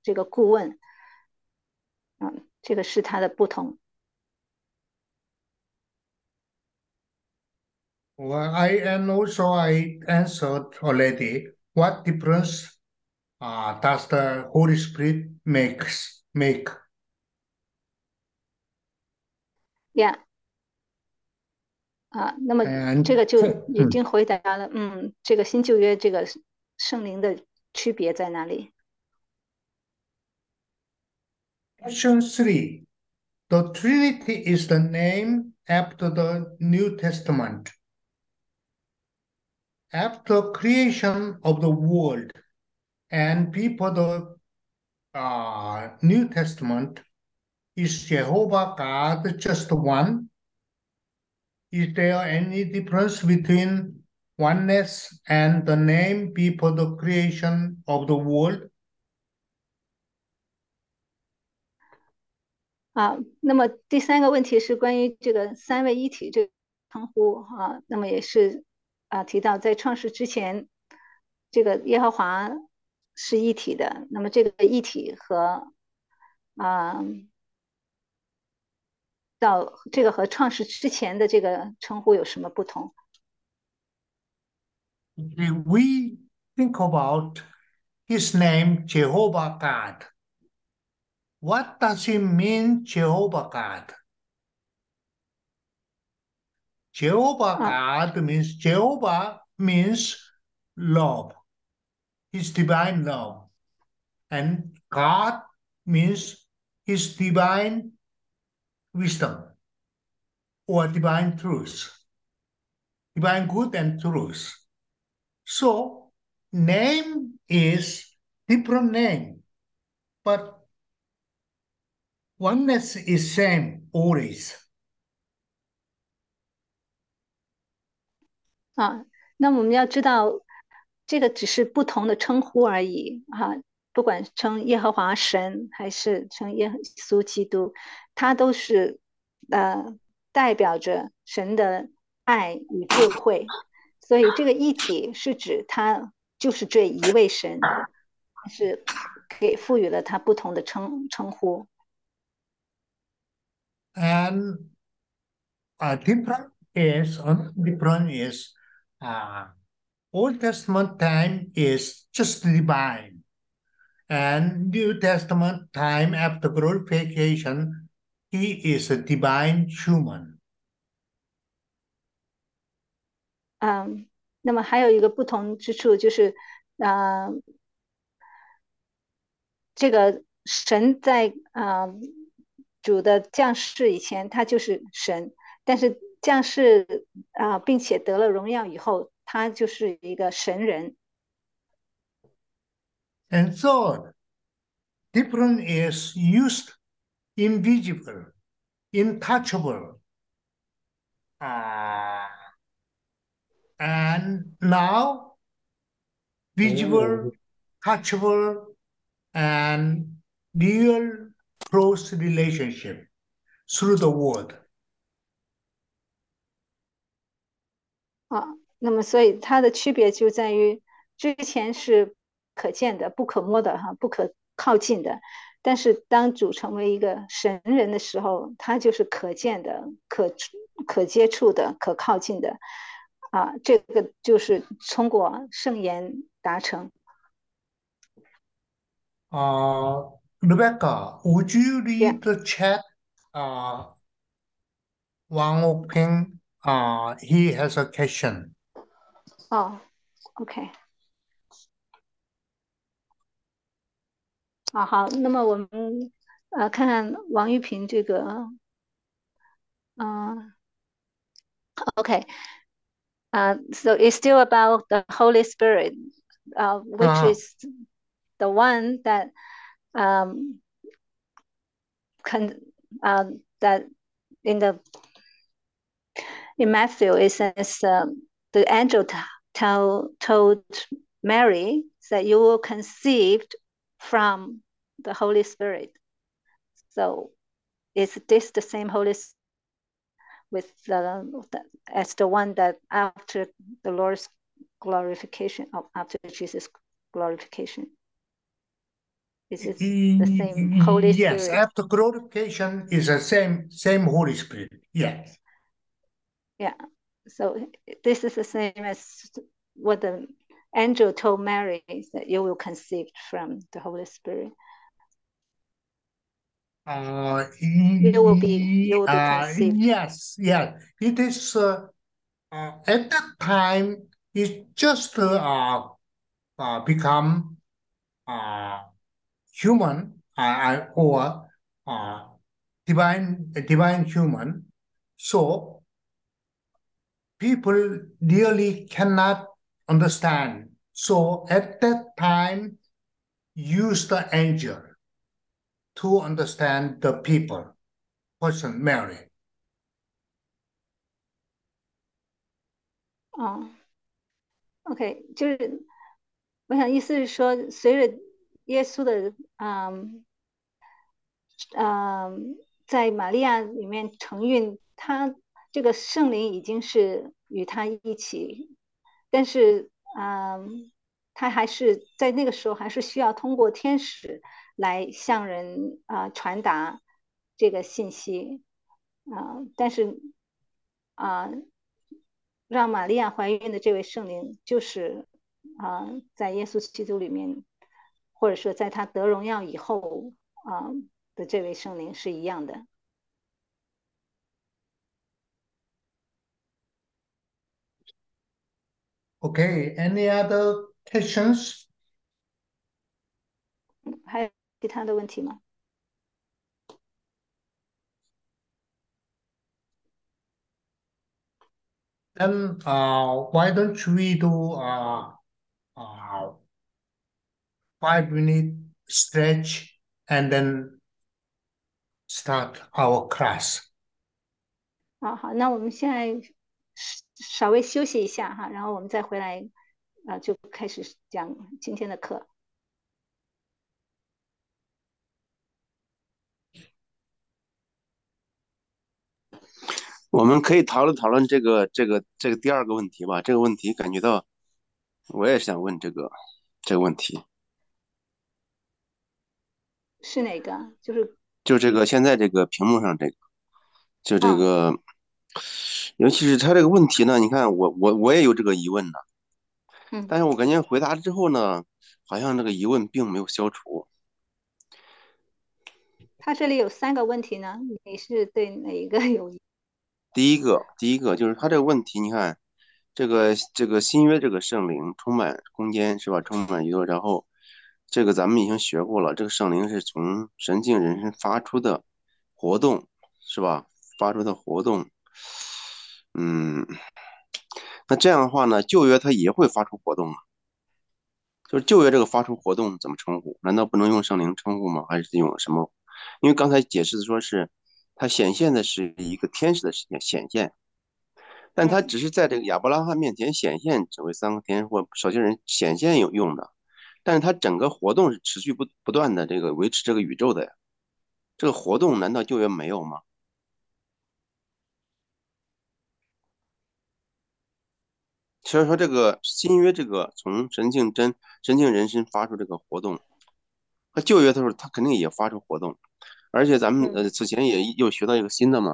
Speaker 2: 这个顾问，嗯，这个是它的不同。
Speaker 1: Well, I and also I answered already. What difference uh, does the Holy Spirit makes make?
Speaker 2: Yeah，啊，那么这个就已经回答了，嗯，这个新旧约这个圣灵的区别在哪里？
Speaker 1: Question three. The Trinity is the name after the New Testament. After creation of the world and before the uh, New Testament, is Jehovah God just one? Is there any difference between oneness and the name before the creation of the world?
Speaker 2: 啊，那么第三个问题是关于这个三位一体这个称呼啊，那么也是啊提到在创世之前，这个耶和华是一体的，那么这个一体和啊到这个和创世之前的这个称呼有什么不同？
Speaker 1: We think about his name, Jehovah God, what does it mean, Jehovah God? Jehovah God means Jehovah means love, his divine love, and God means his divine wisdom or divine truth, divine good and truth. So name is different name, but oneness is same always.
Speaker 2: 啊，那我们要知道，这个只是不同的称呼而已啊。不管称耶和华神还是称耶稣基督，它都是呃代表着神的爱与智慧。所以这个一体是指他就是这一位神，是给赋予了他不同的称称呼。
Speaker 1: And ah different is another different is uh, Old Testament time is just divine, and New Testament time after glorification, he is a divine human.
Speaker 2: 嗯，那么还有一个不同之处就是，呃，这个神在呃主的降世以前，他就是神，但是降世啊、并且得了荣耀以后，他就是一个神人。
Speaker 1: And so, different is used invisible, untouchable. Uh, and now visible, touchable, and real close relationship through the word.
Speaker 2: 啊，那么所以它的区别就在于，之前是可见的、不可摸的哈、不可靠近的，但是当主成为一个神人的时候，他就是可见的、可触可接触的、可靠近的， 啊，这个就是通过圣言达成。
Speaker 1: Uh, Rebecca, would you read
Speaker 2: Yeah.
Speaker 1: the chat? Uh, Wang Oping, uh, he has a question.
Speaker 2: 哦，OK。啊，好，那么我们呃看看王玉平这个，嗯、OK，uh, so it's still about the Holy Spirit, uh, which
Speaker 1: Ah.
Speaker 2: is the one that um, can uh, that in the in Matthew it says um, the angel t- tell, told Mary that you will conceived from the Holy Spirit. So is this the same Holy with the, as the one that after the Lord's glorification of after Jesus glorification? Is it the same Holy
Speaker 1: Yes,
Speaker 2: Spirit?
Speaker 1: after glorification is the same same Holy Spirit. Yes.
Speaker 2: Yeah. So this is the same as what the angel told Mary that you will conceive from the Holy Spirit.
Speaker 1: Uh,
Speaker 2: You will be- you will be
Speaker 1: uh,
Speaker 2: conceived.
Speaker 1: yes, yes. It is uh, uh, at that time it just uh, uh, become uh, human uh, or uh, divine divine human. So people really cannot understand. So at that time, use the angel to understand the people, person Mary.
Speaker 2: 哦，OK，就是我想意思是说，随着耶稣的嗯嗯，在玛利亚里面承运，他这个圣灵已经是与他一起，但是嗯，他还是在那个时候还是需要通过天使 来向人啊传达这个信息啊，但是啊。让玛利亚怀孕的这位圣灵，就是啊，在耶稣基督里面，或者说在他得荣耀以后啊的这位圣灵是一样的。
Speaker 1: Okay, any other questions?
Speaker 2: 其他的问题吗？
Speaker 1: Then uh, why don't we do uh, uh, five minute stretch and then start our class?
Speaker 2: 好好，那我们现在稍微休息一下哈，然后我们再回来啊，就开始讲今天的课。
Speaker 5: 我们可以讨论讨论这个这个这个第二个问题吧。这个问题感觉到，我也想问这个这个问题。
Speaker 2: 是哪个？就是
Speaker 5: 就这个现在这个屏幕上这个，就这个，尤其是他这个问题呢，你看我我我也有这个疑问呢。
Speaker 2: 嗯。
Speaker 5: 但是我感觉回答之后呢，好像这个疑问并没有消除。
Speaker 2: 他这里有三个问题呢，你是对哪一个有疑？
Speaker 5: 第一个，第一个就是他这个问题，你看，这个这个新约这个圣灵充满空间是吧？充满宇宙，然后这个咱们已经学过了，这个圣灵是从神性人生发出的活动是吧？发出的活动，嗯，那这样的话呢，旧约它也会发出活动吗？就是旧约这个发出活动怎么称呼？难道不能用圣灵称呼吗？还是用什么？因为刚才解释的说是。它显现的是一个天使的显显现，但它只是在这个亚伯拉罕面前显现，只为三个天使或少些人显现有用的，但是它整个活动是持续不不断的，这个维持这个宇宙的呀。这个活动难道旧约没有吗？所以说，这个新约这个从神性真神性人身发出这个活动，和旧约的时候，他肯定也发出活动。而且咱们呃此前也又学到一个新的嘛，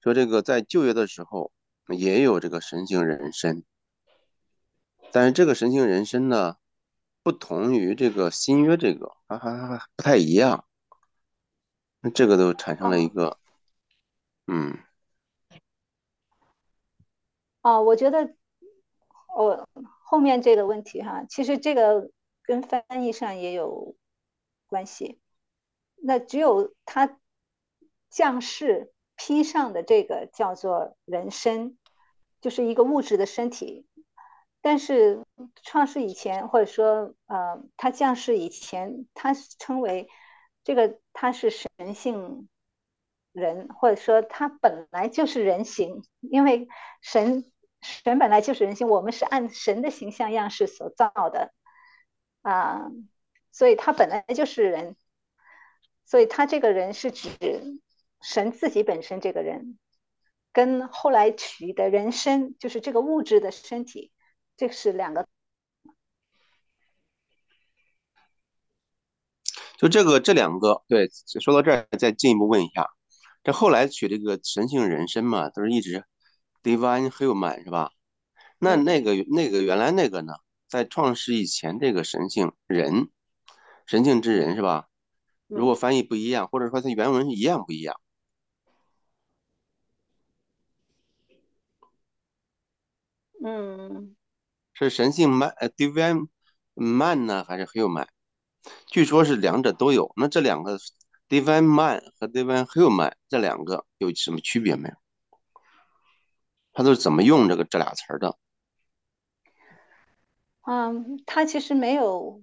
Speaker 5: 说这个在旧约的时候也有这个神性人身，但是这个神性人身呢，不同于这个新约这个还还还不太一样，那这个都产生了一个，嗯，
Speaker 2: 哦，我觉得我后面这个问题哈，其实这个跟翻译上也有关系。那只有他降世披上的这个叫做人身，就是一个物质的身体。但是创世以前，或者说呃，他降世以前，他称为这个他是神性人，或者说他本来就是人形，因为神神本来就是人形，我们是按神的形象样式所造的啊，所以他本来就是人。所以他这个人是指神自己本身这个人，跟后来取的人身，就是这个物质的身体，这是两个。
Speaker 5: 就这个这两个，对，说到这儿再进一步问一下，这后来取这个神性人身嘛，都是一直 divine human 是吧？那那个那个原来那个呢，在创世以前这个神性人，神性之人是吧？如果翻译不一样，或者说它原文是一样不一样？
Speaker 2: 嗯，
Speaker 5: 是神性 man 呃 divine man 呢，还是 human？据说是两者都有。那这两个 divine man 和 divine human 这两个有什么区别没有？他都是怎么用这个这俩词儿的？
Speaker 2: 嗯，他其实没有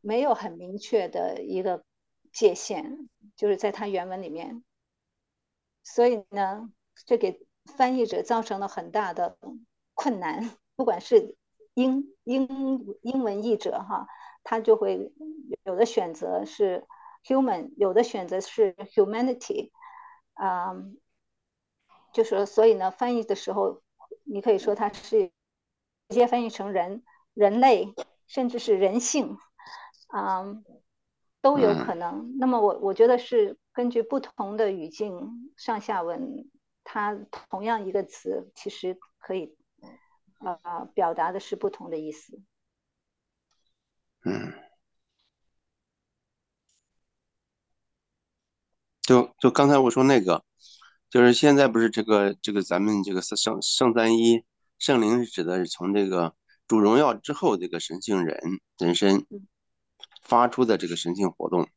Speaker 2: 没有很明确的一个。界限，就是在它原文里面。所以呢，这给翻译者造成了很大的困难。不管是英英英文译者哈，他就会有的选择是 human，有的选择是 humanity，啊，就说所以呢，翻译的时候，你可以说它是直接翻译成人、人类，甚至是人性，啊，都有可能。那么我我觉得是根据不同的语境上下文，它同样一个词其实可以。呃，表达的是不同的意思。
Speaker 5: 嗯，就就刚才我说那个，就是现在不是这个这个咱们这个圣圣三一圣灵是指的是从这个主荣耀之后这个神性人人身发出的这个神性活动。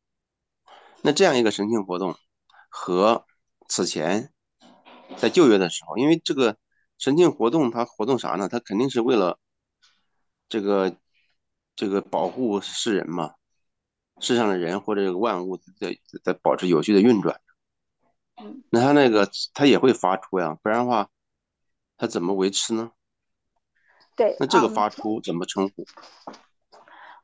Speaker 5: 那这样一个神性活动和此前在旧约的时候，因为这个。神性活动，它活动啥呢？它肯定是为了这个这个保护世人嘛，世上的人或者这个万物在在保持有序的运转。那它那个它也会发出呀，不然的话，它怎么维持呢？
Speaker 2: 对。
Speaker 5: 那这个发出怎么称呼？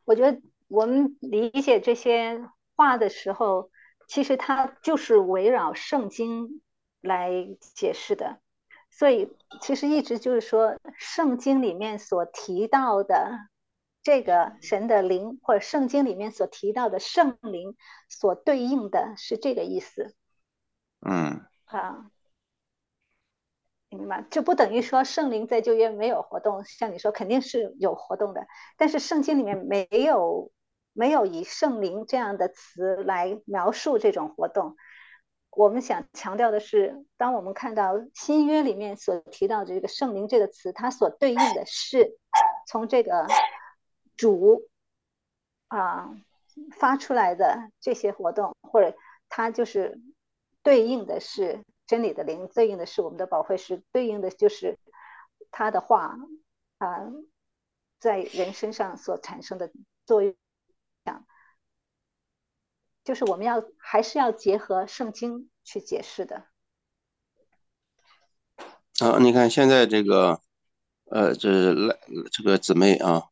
Speaker 2: 我觉得我们理解这些话的时候，其实它就是围绕圣经来解释的。所以，其实一直就是说，圣经里面所提到的这个神的灵，或者圣经里面所提到的圣灵，所对应的是这个意思。
Speaker 5: 嗯。
Speaker 2: 啊，明白吗？就不等于说圣灵在旧约没有活动，像你说肯定是有活动的，但是圣经里面没有没有以圣灵这样的词来描述这种活动。我们想强调的是，当我们看到新约里面所提到的这个“圣灵”这个词，它所对应的是从这个主啊发出来的这些活动，或者它就是对应的是真理的灵，对应的是我们的宝会师，对应的就是他的话啊，在人身上所产生的作用。就是我们要还是要结合圣经去解释的。
Speaker 5: 啊，你看现在这个，呃，这来这个姊妹啊，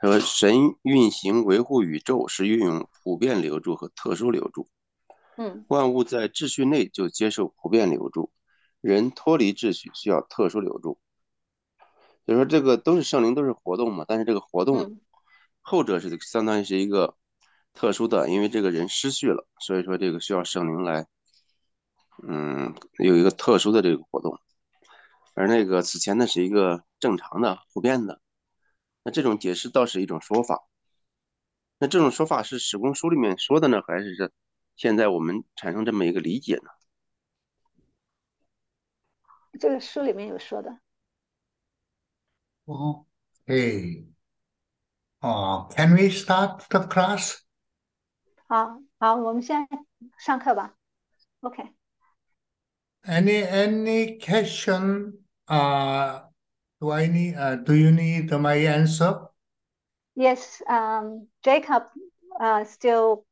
Speaker 5: 说神运行维护宇宙是运用普遍流注和特殊流注。
Speaker 2: 嗯，
Speaker 5: 万物在秩序内就接受普遍流注，人脱离秩序需要特殊流注。就说这个都是圣灵，都是活动嘛，但是这个活动后者是相当于是一个。特殊的，因为这个人失去了，所以说这个需要圣灵来，嗯，有一个特殊的这个活动，而那个此前呢是一个正常的、普遍的，那这种解释倒是一种说法，那这种说法是史公书里面说的呢，还是这现在我们产生这么一个理解呢？
Speaker 2: 这个书里面有说的。
Speaker 1: 哦，哎，哦，Can we start the class?
Speaker 2: 好好，我们先上课吧。
Speaker 1: OK。Any any question? Uh, do I need? Uh, do you need my answer?
Speaker 2: Yes. Um, Jacob, uh, still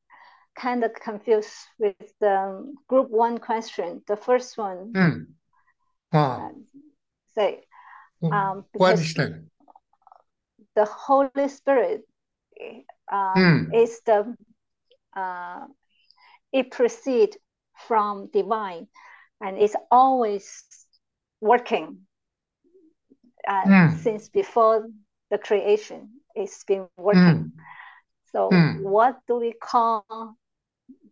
Speaker 2: kind of confused with the group one question. The first one.
Speaker 1: Hmm. Ah.
Speaker 2: Uh, say. Um,
Speaker 1: what is that?
Speaker 2: The Holy Spirit uh,
Speaker 1: hmm.
Speaker 2: is the uh, it proceeds from divine and it's always working uh, mm. since before the creation it's been working mm. so mm. what do we call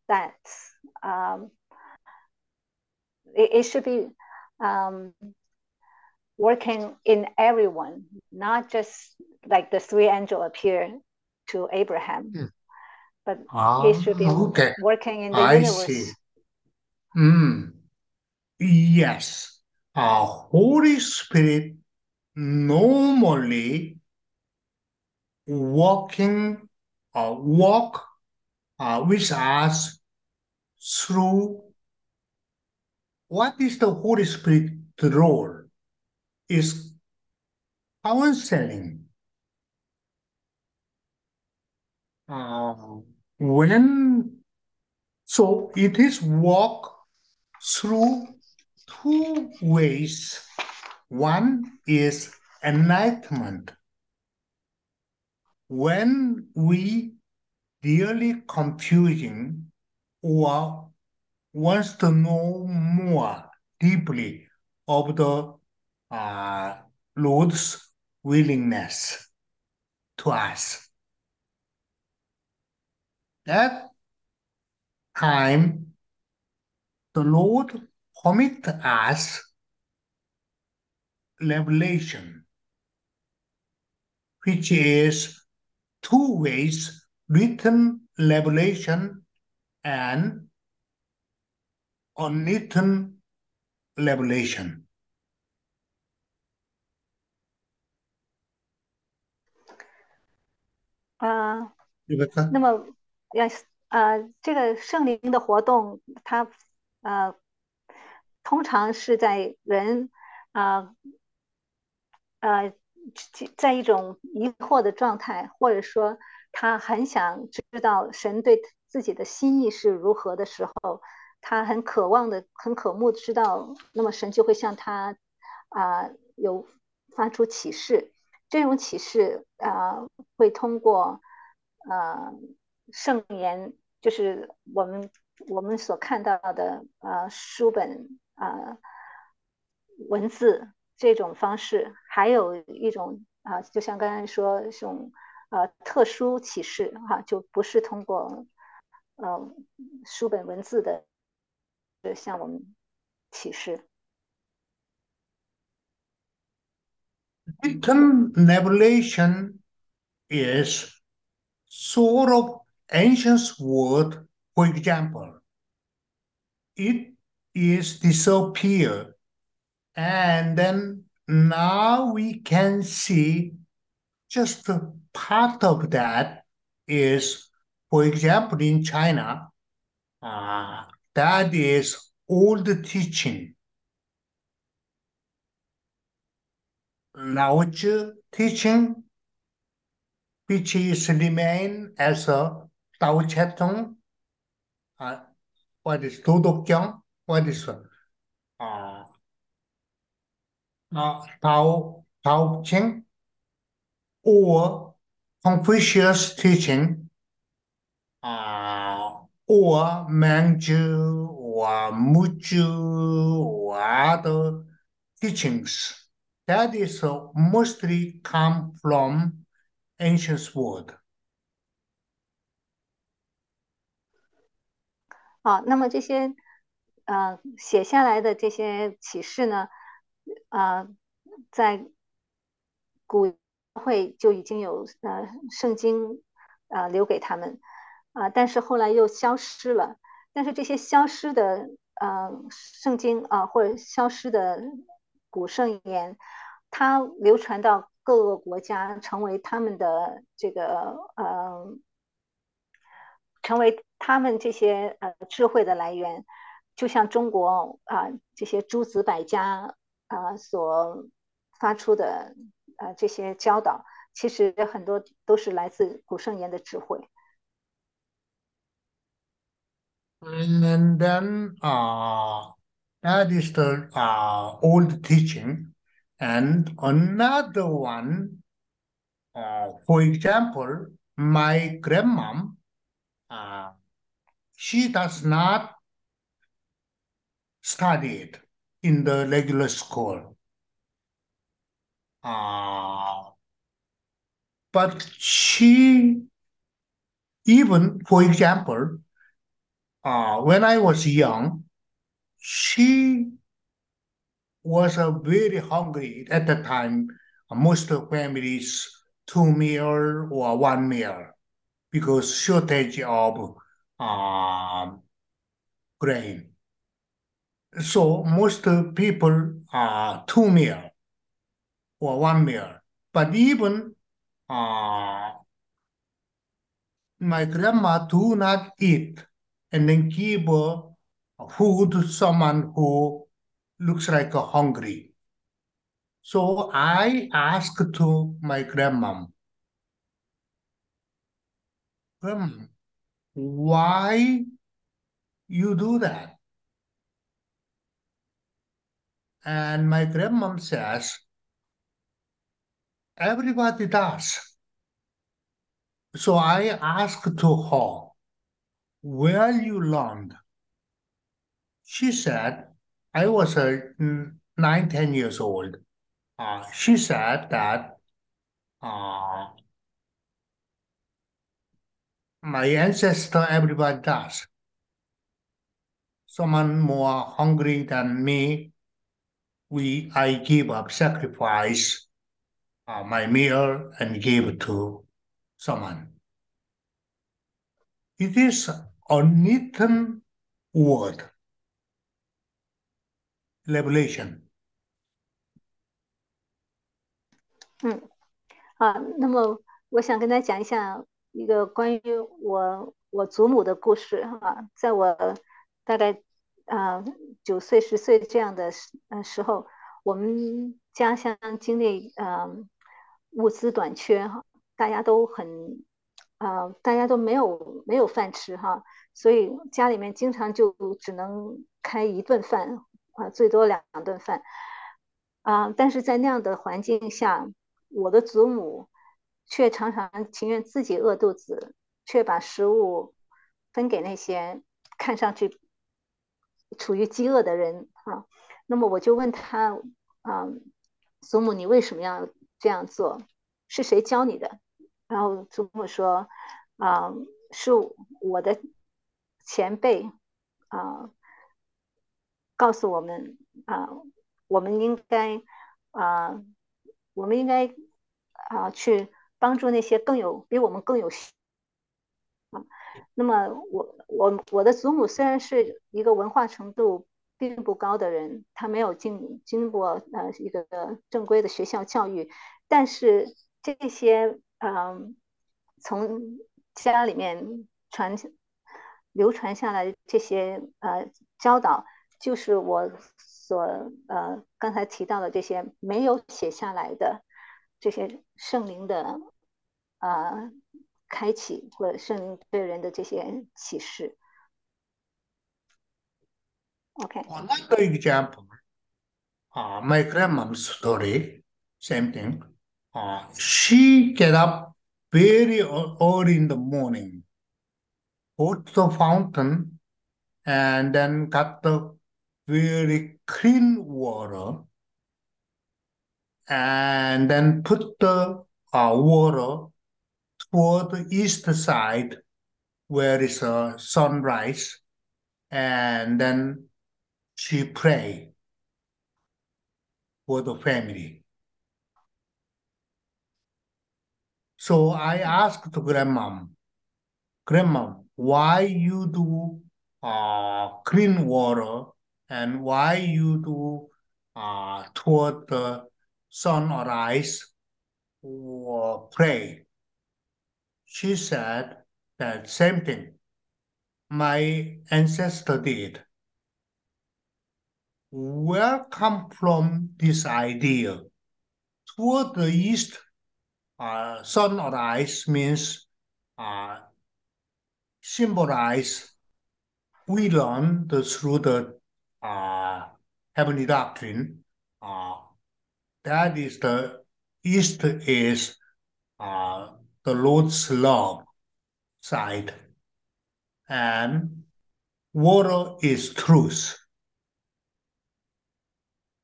Speaker 2: that um, it, it, should be um, working in everyone not just like the three angels appear to abraham hmm but
Speaker 1: ah,
Speaker 2: he should be
Speaker 1: okay.
Speaker 2: working in the
Speaker 1: I
Speaker 2: universe.
Speaker 1: see. Mm. Yes. Uh, Holy Spirit normally walking uh, walk uh, with us through what is the Holy Spirit role? Is counseling. Uh, when So it is walk through two ways. One is enlightenment. When we really confusing or wants to know more deeply of the uh, Lord's willingness to us that time the Lord permit us revelation, which is two ways written revelation and unwritten revelation.
Speaker 2: Uh, nhưng 要呃，这个圣灵的活动，它呃，通常是在人啊呃在一种疑惑的状态，或者说他很想知道神对自己的心意是如何的时候，他很渴望的、很渴慕知道，那么神就会向他啊、有发出启示。这种启示啊、会通过呃圣言，就是我们我们所看到的呃书本啊、文字这种方式，还有一种啊、就像刚才说这种呃特殊启示哈、就不是通过呃书本文字的向我们启示。
Speaker 1: written revelation is sort of ancient word. For example, it is disappear, and then now we can see just a part of that is, for example, in China, uh, that is old teaching. Lao Tzu teaching, which is remain as a Tao Te Ching, uh, what is Tô Đốc Kiang, what is uh, uh, Tao Tao Ching, or Confucius teaching, uh, or Manchu, or Muju, or other teachings. That is uh, mostly come from ancient world.
Speaker 2: 好，那么这些呃写下来的这些启示呢，呃，在古会就已经有呃圣经呃留给他们啊、但是后来又消失了。但是这些消失的呃圣经啊、或者消失的古圣言，它流传到各个国家，成为他们的这个呃成为他们这些呃智慧的来源，就像中国啊、这些诸子百家啊、所发出的呃这些教导，其实很多都是来自古圣言的智慧。
Speaker 1: And then uh, that is the uh, old teaching. And another one, uh, for example, my grandmom, uh, she does not study it in the regular school. Uh, but she, even for example, uh, when I was young, she was uh, very hungry at the time. Most of families two meal or one meal because shortage of um, grain. So most people are two meal or one meal. But even uh, my grandma do not eat and then give uh, food to someone who looks like uh, hungry. So I asked to my grandmom, Grandma, why you do that. And my grandmom says, everybody does. So I asked to her, where you learned? She said, I was uh, nine, ten years old. Uh, she said that uh, my ancestor, everybody does. Someone more hungry than me, we I give up, sacrifice uh, my meal and give to someone. It is a written word, revelation.
Speaker 2: 嗯，啊，那么我想跟大家讲一下 一个关于我我祖母的故事啊，在我大概啊九岁十岁这样的时呃时候，我们家乡经历呃物资短缺哈，大家都很啊大家都没有没有饭吃哈，所以家里面经常就只能开一顿饭啊，最多两顿饭啊，但是在那样的环境下。我的祖母却常常情愿自己饿肚子，却把食物分给那些看上去处于饥饿的人啊。那么我就问他啊，祖母，你为什么要这样做？是谁教你的？然后祖母说啊，是我的前辈啊，告诉我们啊，我们应该啊。我们应该啊去帮助那些更有比我们更有啊。那么我我我的祖母虽然是一个文化程度并不高的人，她没有经经过呃一个正规的学校教育，但是这些嗯从家里面传流传下来这些呃教导，就是我。所呃刚才提到的这些没有写下来的这些圣灵的呃开启或者圣灵对人的这些启示。
Speaker 1: OK。Another example, uh, my grandma's story, same thing. Uh, she get up very early in the morning, go to the fountain, and then got the very clean water and then put the uh, water toward the east side where is a sunrise and then she pray for the family. So I asked grandma, grandma, why you do uh, clean water and why you do uh, toward the sun or ice or pray. She said that same thing my ancestor did. Where come from this idea? Toward the east, uh, sun or ice means uh, symbolize we learn the, through the uh, heavenly doctrine. That is the east is uh, the Lord's love side, and water is truth.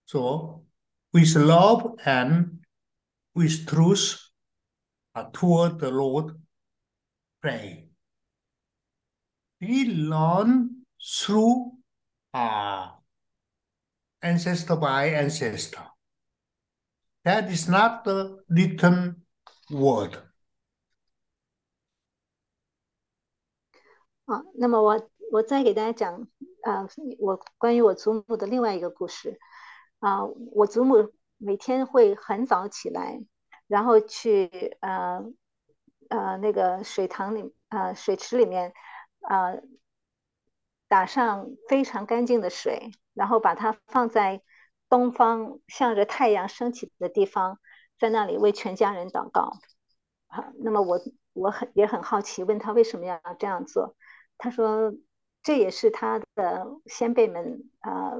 Speaker 1: So, with love and with truth uh, toward the Lord, pray. We learn through uh, ancestor by ancestor. That is not the written word.
Speaker 2: 啊，那么我我再给大家讲啊，我关于我祖母的另外一个故事啊，我祖母每天会很早起来，然后去呃呃那个水塘里啊水池里面啊打上非常干净的水，然后把它放在东方向着太阳升起的地方，在那里为全家人祷告。啊，那么我我很也很好奇，问他为什么要这样做。他说，这也是他的先辈们啊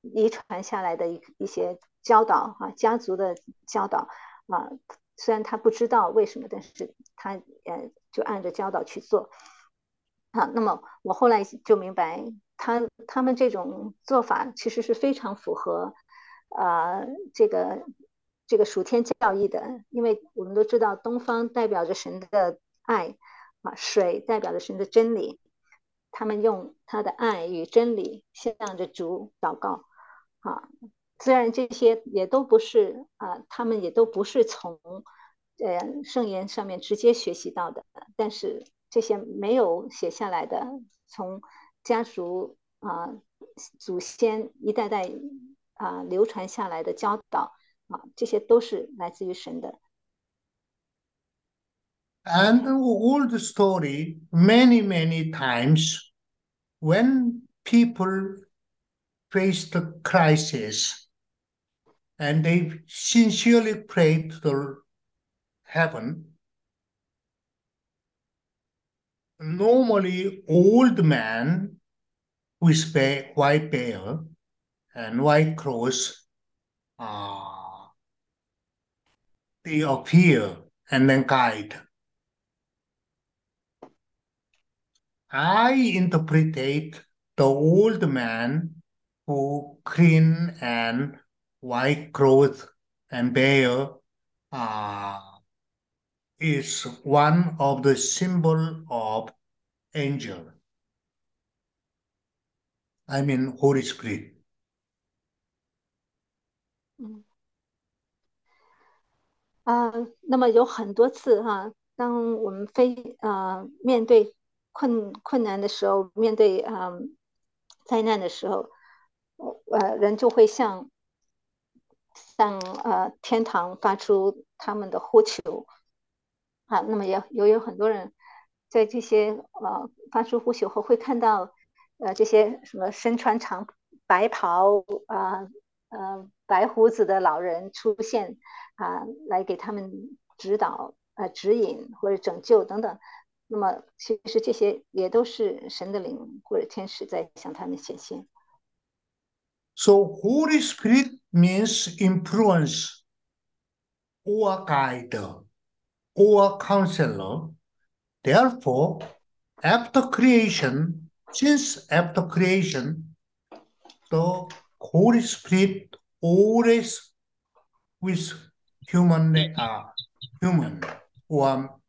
Speaker 2: 遗传下来的一一些教导啊，家族的教导啊。虽然他不知道为什么，但是他呃就按着教导去做。啊，那么我后来就明白，他他们这种做法其实是非常符合啊这个这个属天教义的，因为我们都知道东方代表着神的爱啊，水代表着神的真理。他们用他的爱与真理向着主祷告，啊，虽然这些也都不是啊，他们也都不是从呃圣言上面直接学习到的，但是这些没有写下来的，从家族啊祖先一代代啊流传下来的教导啊，这些都是来自于神的。
Speaker 1: And all the story, many, many times, when people face the crisis and they sincerely pray to the heaven, Normally old man with white bear and white cross, uh, they appear and then guide. I interpretate the old man who clean and white clothes and bear uh, is one of the symbol of angel. I mean Holy Spirit.
Speaker 2: 嗯，啊，那么有很多次哈，当我们非呃面对困困难的时候，面对嗯灾难的时候，呃，人就会向向呃天堂发出他们的呼求啊。那么也也有很多人在这些呃发出呼求后，会看到呃这些什么身穿长白袍啊呃白胡子的老人出现啊，来给他们指导呃指引或者拯救等等。那么，其实这些也都是神的灵或者天使在向他们显现。
Speaker 1: So Holy Spirit means influence or guide or counselor. Therefore, after creation, since after creation, the Holy Spirit always with human, uh, human or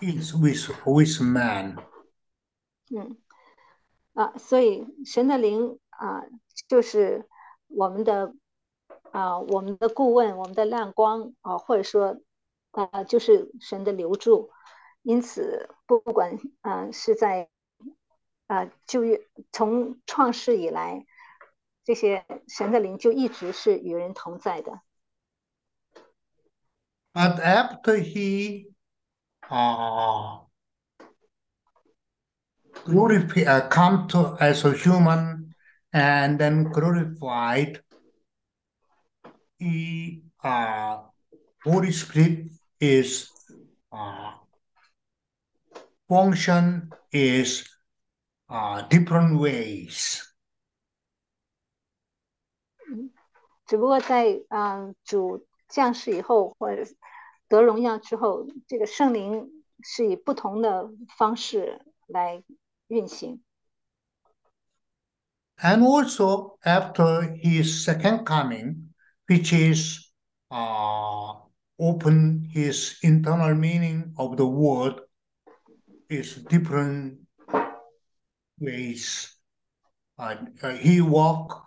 Speaker 1: is with with man.
Speaker 2: 嗯，啊，所以神的灵啊，就是我们的 啊、呃，我们的顾问，我们的亮光啊、呃，或者说，呃，就是神的流注。因此，不管呃是在啊旧约从创世以来，这些神的灵就一直是与人同在的。
Speaker 1: And after he, ah. Glorified, uh, come to as a human and then glorified he, uh, Holy Spirit is uh, function is uh, different ways.
Speaker 2: 只不过在嗯主降世以后，或者得荣耀之后，这个圣灵是以不同的方式来运行。
Speaker 1: And also after his second coming, which is uh, open his internal meaning of the word is different ways. Uh, uh, he walk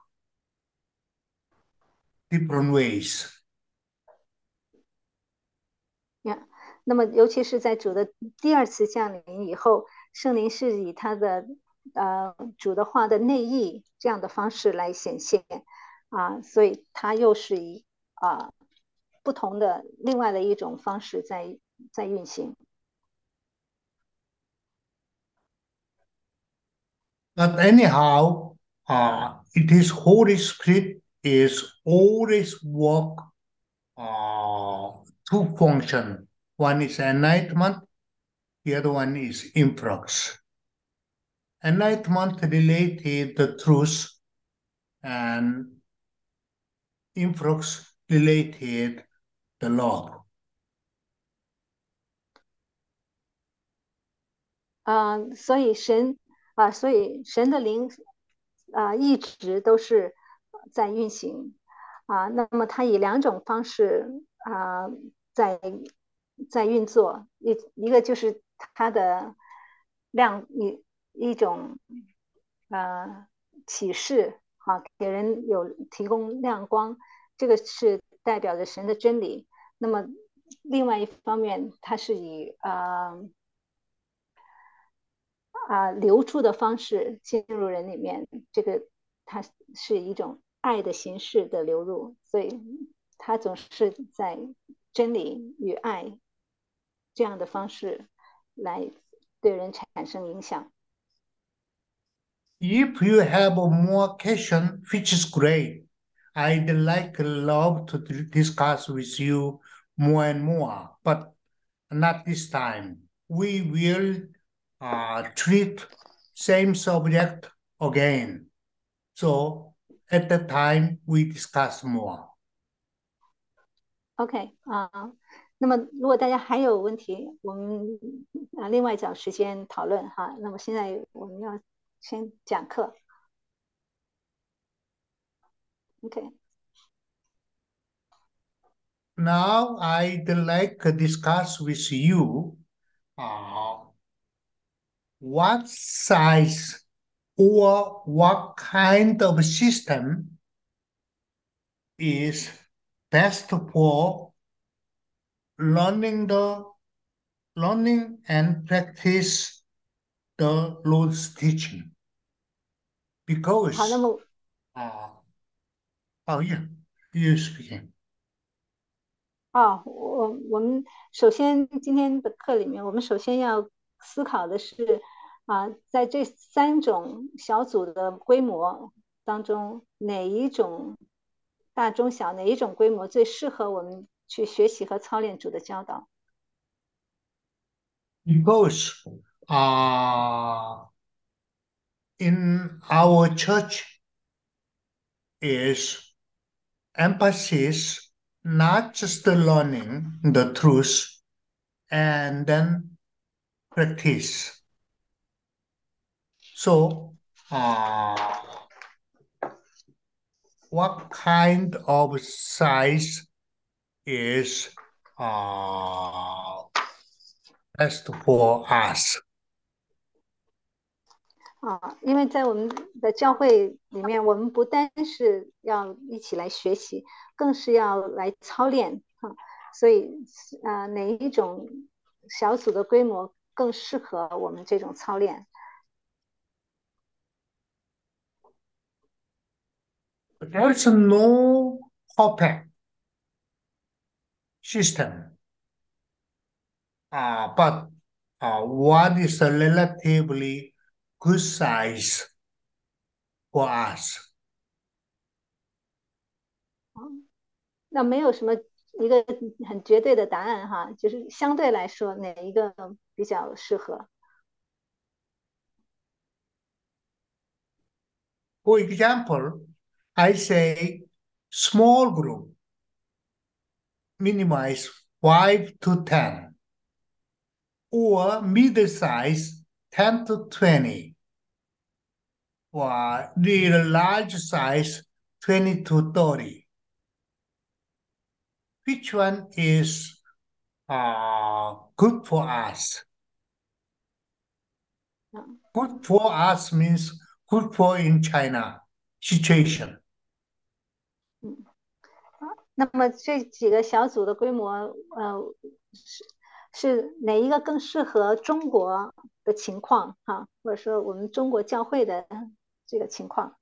Speaker 1: different ways.
Speaker 2: 那么，尤其是在主的第二次降临以后，圣灵是以他的呃主的话的内意这样的方式来显现 啊，所以他又是以啊不同的另外的一种方式在在运行。
Speaker 1: But anyhow, uh, it is Holy Spirit is always work uh, to function. One is enlightenment, The other one is influx. Enlightenment related the truth and influx related the love.
Speaker 2: 啊、所以神啊、所以神的灵啊、一直都是在运行啊、那么它以两种方式啊、在在运作，一一个就是它的亮一一种呃启示，啊，给人有提供亮光，这个是代表着神的真理。那么另外一方面，它是以呃啊流出的方式进入人里面，这个它是一种爱的形式的流入，所以它总是在真理与爱这样的方式来对人产生影响。
Speaker 1: If you have more question, which is great, I'd like love to d- discuss with you more and more, but not this time. We will uh, treat same subject again. So at the time we discuss more.
Speaker 2: OK 啊，那么如果大家还有问题，我们啊另外找时间讨论哈。那么现在我们要先讲课。 Okay.
Speaker 1: Now I'd like to discuss with you uh, what size or what kind of system is best for learning the learning and practice the Lord's teaching. Because uh, oh yeah, you speaking.
Speaker 2: 啊，我我们首先今天的课里面，我们首先要思考的是啊，在这三种小组的规模当中，哪一种大、中、小，哪一种规模最适合我们去学习和操练主的教导
Speaker 1: ？Because uh, in our church is emphasis not just the learning the truth and then practice. So, uh, what kind of size is uh, best for us?
Speaker 2: 啊，因为在我们的教会里面，我们不单是要一起来学习，更是要来操练啊。所以，啊，哪一种小组的规模更适合我们这种操练
Speaker 1: ？？There is no perfect system. Uh, but uh, what is a relatively good size for us?
Speaker 2: 那没有什么一个很绝对的答案哈，就是相对来说哪一个比较适合？
Speaker 1: For example, I say small group, minimize 5 to 10, or middle size 10 to 20, or the large size 20 to 30. Which one is uh, good for us? Good for us means good for in China situation.
Speaker 2: 那么这几个小组的规模，呃，是是哪一个更适合中国的情况哈，或者说我们中国教会的 这个情况，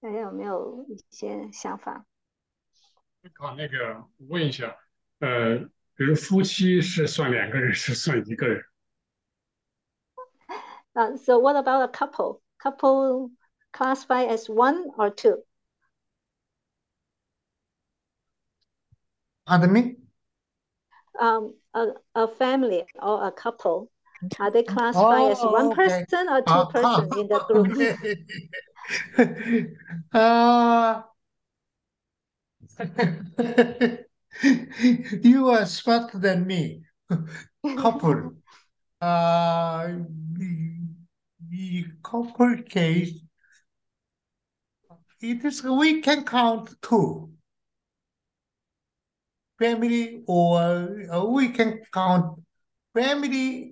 Speaker 2: 大家有没有一些想法？
Speaker 6: 考那个问一下，呃，比如夫妻是算两个人，是算一个人？
Speaker 2: 啊、s o what about a couple? Couple classify as one or two?
Speaker 1: Pardon me?
Speaker 2: Um, a a family or a couple, are they classified as one
Speaker 1: okay.
Speaker 2: person or two
Speaker 1: Uh,
Speaker 2: person in the group?
Speaker 1: okay. Uh, you are smarter than me. Couple. Uh, the, the couple case, it is, we can count two. Family or uh, we can count family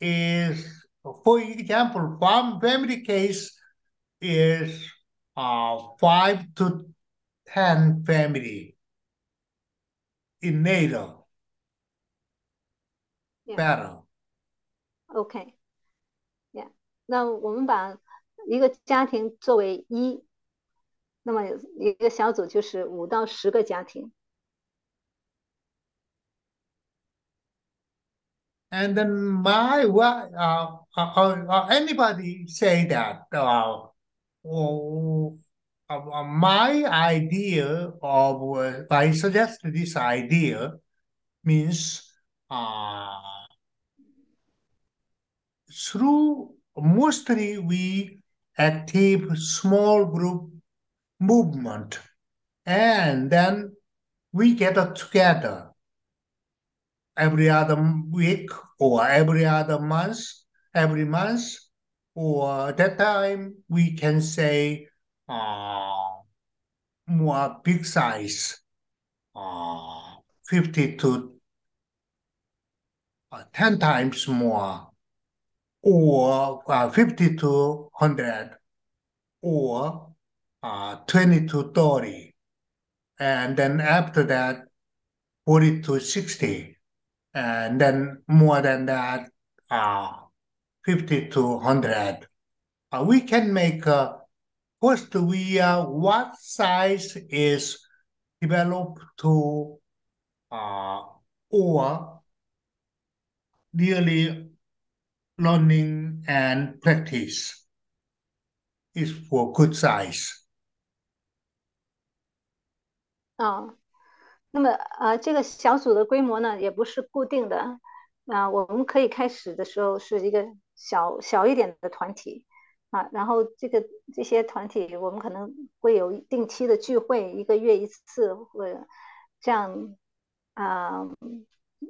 Speaker 1: is, for example, farm family case is uh, five to ten family in NATO.
Speaker 2: Yeah.
Speaker 1: Better.
Speaker 2: OK，yeah，那我们把一个家庭作为一，那么一个小组就是五到十个家庭。
Speaker 1: And then my what uh, uh, uh, anybody say that uh, oh, uh, my idea of uh, I suggest this idea means uh, through mostly we active small group movement. And then we get together every other week or every other month, every month, or that time we can say uh, more big size, uh, 50 to uh, 10 times more, or uh, 50 to 100, or uh, 20 to 30. And then after that, 40 to 60 and then more than that, uh, 50 to 100. Uh, we can make, uh, first we, uh, what size is developed to, uh, or really learning and practice is for good size.
Speaker 2: 啊，那么呃，这个小组的规模呢，也不是固定的，啊、我们可以开始的时候是一个小小一点的团体，啊，然后这个这些团体我们可能会有定期的聚会，一个月一次或者这样，啊、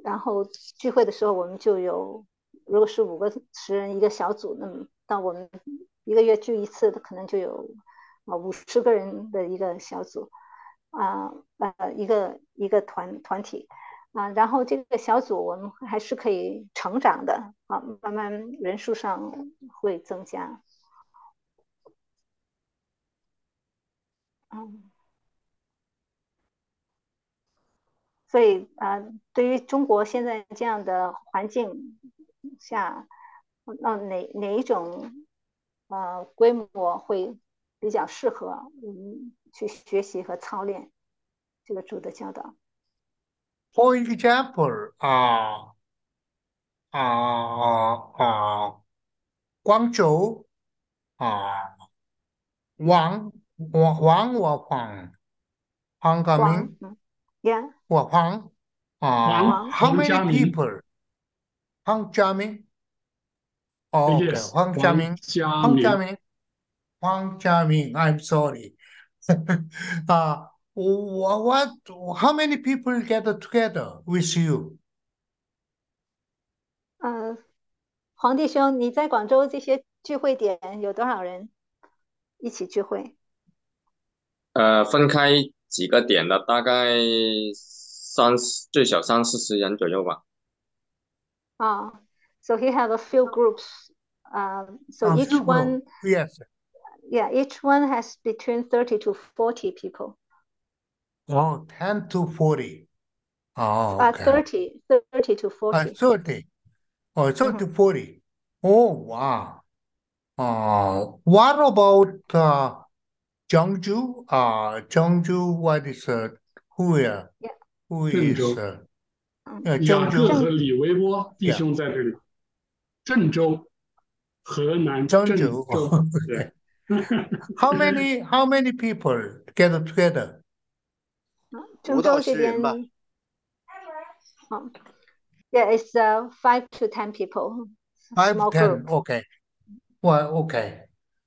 Speaker 2: 然后聚会的时候我们就有，如果是五个十人一个小组，那么到我们一个月聚一次，可能就有啊五十个人的一个小组。啊呃一个一个团团体啊，然后这个小组我们还是可以成长的啊，慢慢人数上会增加。嗯，所以啊，对于中国现在这样的环境下，那哪哪一种呃规模会比较适合我们去学习和操练这个主的教导。
Speaker 1: For example 啊啊啊，广州啊，黄黄黄，我黄
Speaker 2: 黄
Speaker 1: 家明，
Speaker 2: 嗯，Yeah，
Speaker 1: 我黄
Speaker 6: 啊
Speaker 1: ，How many people？黄家明，Okay，
Speaker 6: 黄
Speaker 1: 家
Speaker 6: 明，
Speaker 1: 黄家
Speaker 6: 明，
Speaker 1: 黄家明，I'm sorry。Uh, wha- what, how many people gather together with you?
Speaker 2: 呃，黄弟兄，你在广州这些聚会点有多少人一起聚会？
Speaker 7: 呃，分开几个点的，大概三十最少三四十人左右吧。
Speaker 2: 啊，So he have a few groups. Um, so
Speaker 1: A
Speaker 2: each one,
Speaker 1: yes.
Speaker 2: yeah, each one has between 30 to 40 people.
Speaker 1: Oh, 10 to 40. Oh,
Speaker 2: Uh,
Speaker 1: okay.
Speaker 2: 30, 30 to
Speaker 1: Uh,
Speaker 2: 40.
Speaker 1: 30. Oh, 30 to
Speaker 2: Mhm.
Speaker 1: 40. Oh, wow. Uh, what about uh, Jeongju? Uh, Jeongju, what is uh, who, uh,
Speaker 2: Yeah.
Speaker 1: who
Speaker 6: 郑
Speaker 1: is
Speaker 6: 州
Speaker 1: uh,
Speaker 2: 嗯
Speaker 1: uh,
Speaker 6: 雅各
Speaker 1: Jeongju?
Speaker 6: 和李维波弟兄在这里，郑州，河南郑
Speaker 1: 郑
Speaker 6: 州
Speaker 1: 州，
Speaker 6: 对，
Speaker 1: How many how many people get together?
Speaker 2: 郑
Speaker 5: 五到
Speaker 2: 州这边
Speaker 5: 十人吧，
Speaker 2: 哦，Yeah, it's uh five to ten people.
Speaker 1: Five
Speaker 2: small
Speaker 1: ten.
Speaker 2: group.
Speaker 1: Okay. Well, okay.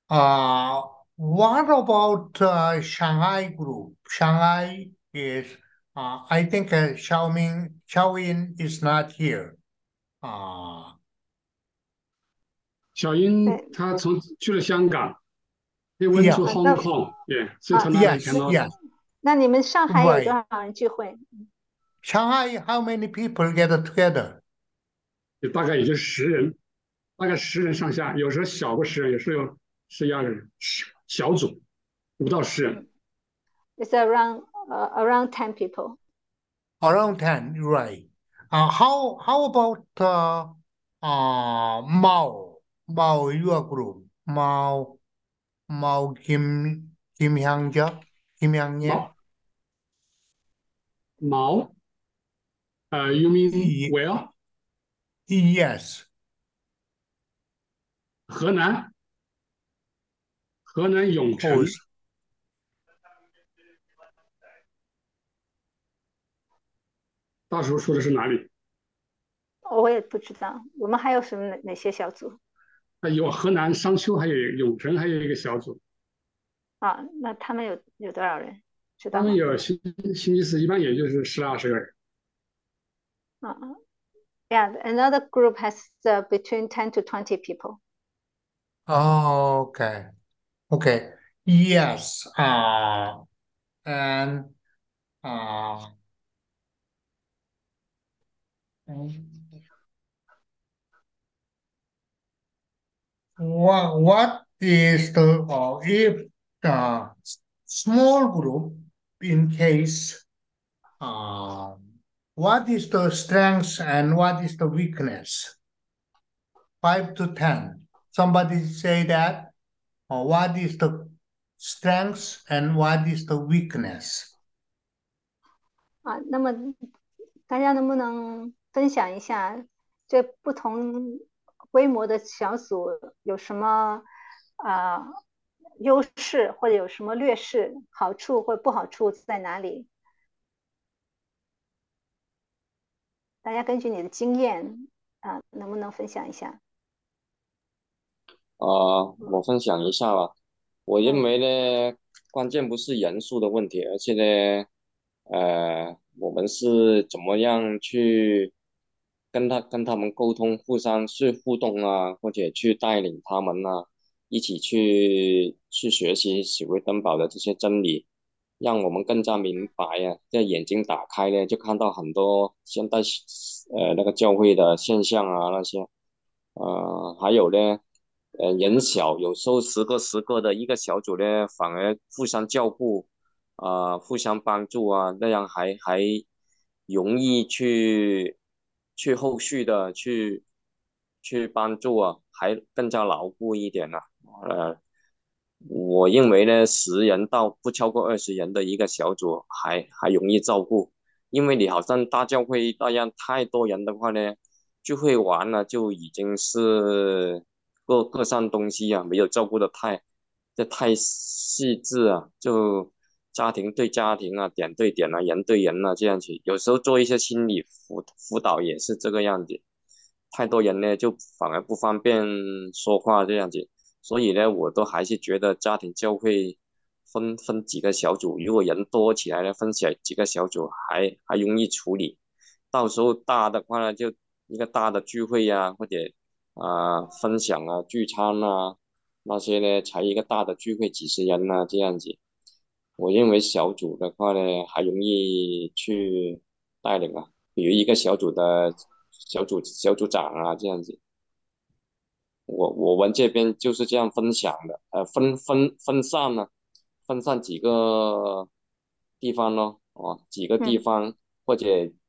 Speaker 1: Uh, what about uh, Shanghai group? Shanghai is, uh, I think uh, Xiaoming, Xiaoyin is not here. Uh,
Speaker 6: 小英
Speaker 2: 对
Speaker 6: 她从去了香港 Went to. Hong
Speaker 2: 那
Speaker 6: Kong，yeah，所以
Speaker 2: 啊
Speaker 6: 她那里
Speaker 1: yes,
Speaker 6: cannot。
Speaker 1: yes.
Speaker 2: 那你们上海有.多少人聚会
Speaker 1: ？Shanghai, how many people get together?
Speaker 6: 也大概也就十人，大概十人上下，有时候小过十人，有时候有十一二个人，小组五到十人。
Speaker 2: It's around uh, around ten people.
Speaker 1: Around ten, right. Uh, how how about uh, uh, Mao? Mao, your group. Mao, Mao Kim Kim Hyangja, Kim Hyangye.
Speaker 6: 毛，毛，呃，you mean
Speaker 1: Ye- where？Yes.
Speaker 6: 河南，河南永城
Speaker 1: Oh,，
Speaker 6: 大叔说的是哪里？
Speaker 2: 我也不知道，我们还有什么哪哪些小组
Speaker 6: 啊，有河南商丘，还有永城，还有一个小组。
Speaker 2: 啊？那他们有有多少人？知道
Speaker 6: 他
Speaker 2: 吗
Speaker 6: 们？有星星期四，一般也就是十来二十个人。
Speaker 2: 啊啊，Yeah, another group has uh, between ten to twenty people.
Speaker 1: Oh, okay. Okay. Yes. Uh, and uh, what what is the uh, if the small group in case uh, what is the strength and what is the weakness? Five to ten. Somebody say that. Or what is the strength and what is the weakness?
Speaker 2: 啊，那么大家能不能分享一下这不同 规模的小组有什么啊、优势，或者有什么劣势、好处或不好处在哪里？大家根据你的经验啊、能不能分享一下？
Speaker 7: 啊，我分享一下吧。我认为呢，关键不是人数的问题，而且呢，呃，我们是怎么样去跟他跟他们沟通，互相去互动啊，或者去带领他们啊，一起去去学习许维登堡的这些真理，让我们更加明白啊，这眼睛打开呢，就看到很多现代呃那个教会的现象啊那些，呃，还有呢。呃，人小，有时候十个十个的一个小组呢，反而互相照顾，啊、互相帮助啊，那样还还容易去去后续的去去帮助啊，还更加牢固一点啊。呃，我认为呢，十人到不超过二十人的一个小组还还容易照顾，因为你好像大教会那样太多人的话呢，聚会完了就已经是。各各项东西啊，没有照顾的太，这太细致啊，就家庭对家庭啊，点对点啊，人对人啊，这样子。有时候做一些心理辅辅导也是这个样子，太多人呢，就反而不方便说话这样子。所以呢，我都还是觉得家庭教会分分几个小组，如果人多起来呢，分起来几个小组还还容易处理。到时候大的话呢，就一个大的聚会呀、或者。啊，分享啊，聚餐啊，那些呢，才一个大的聚会，几十人啊，这样子。我认为小组的话呢，还容易去带领啊，比如一个小组的小组小组长啊，这样子。我我们这边就是这样分享的，呃，分分分散呢、分散几个地方咯，哦，几个地方，或者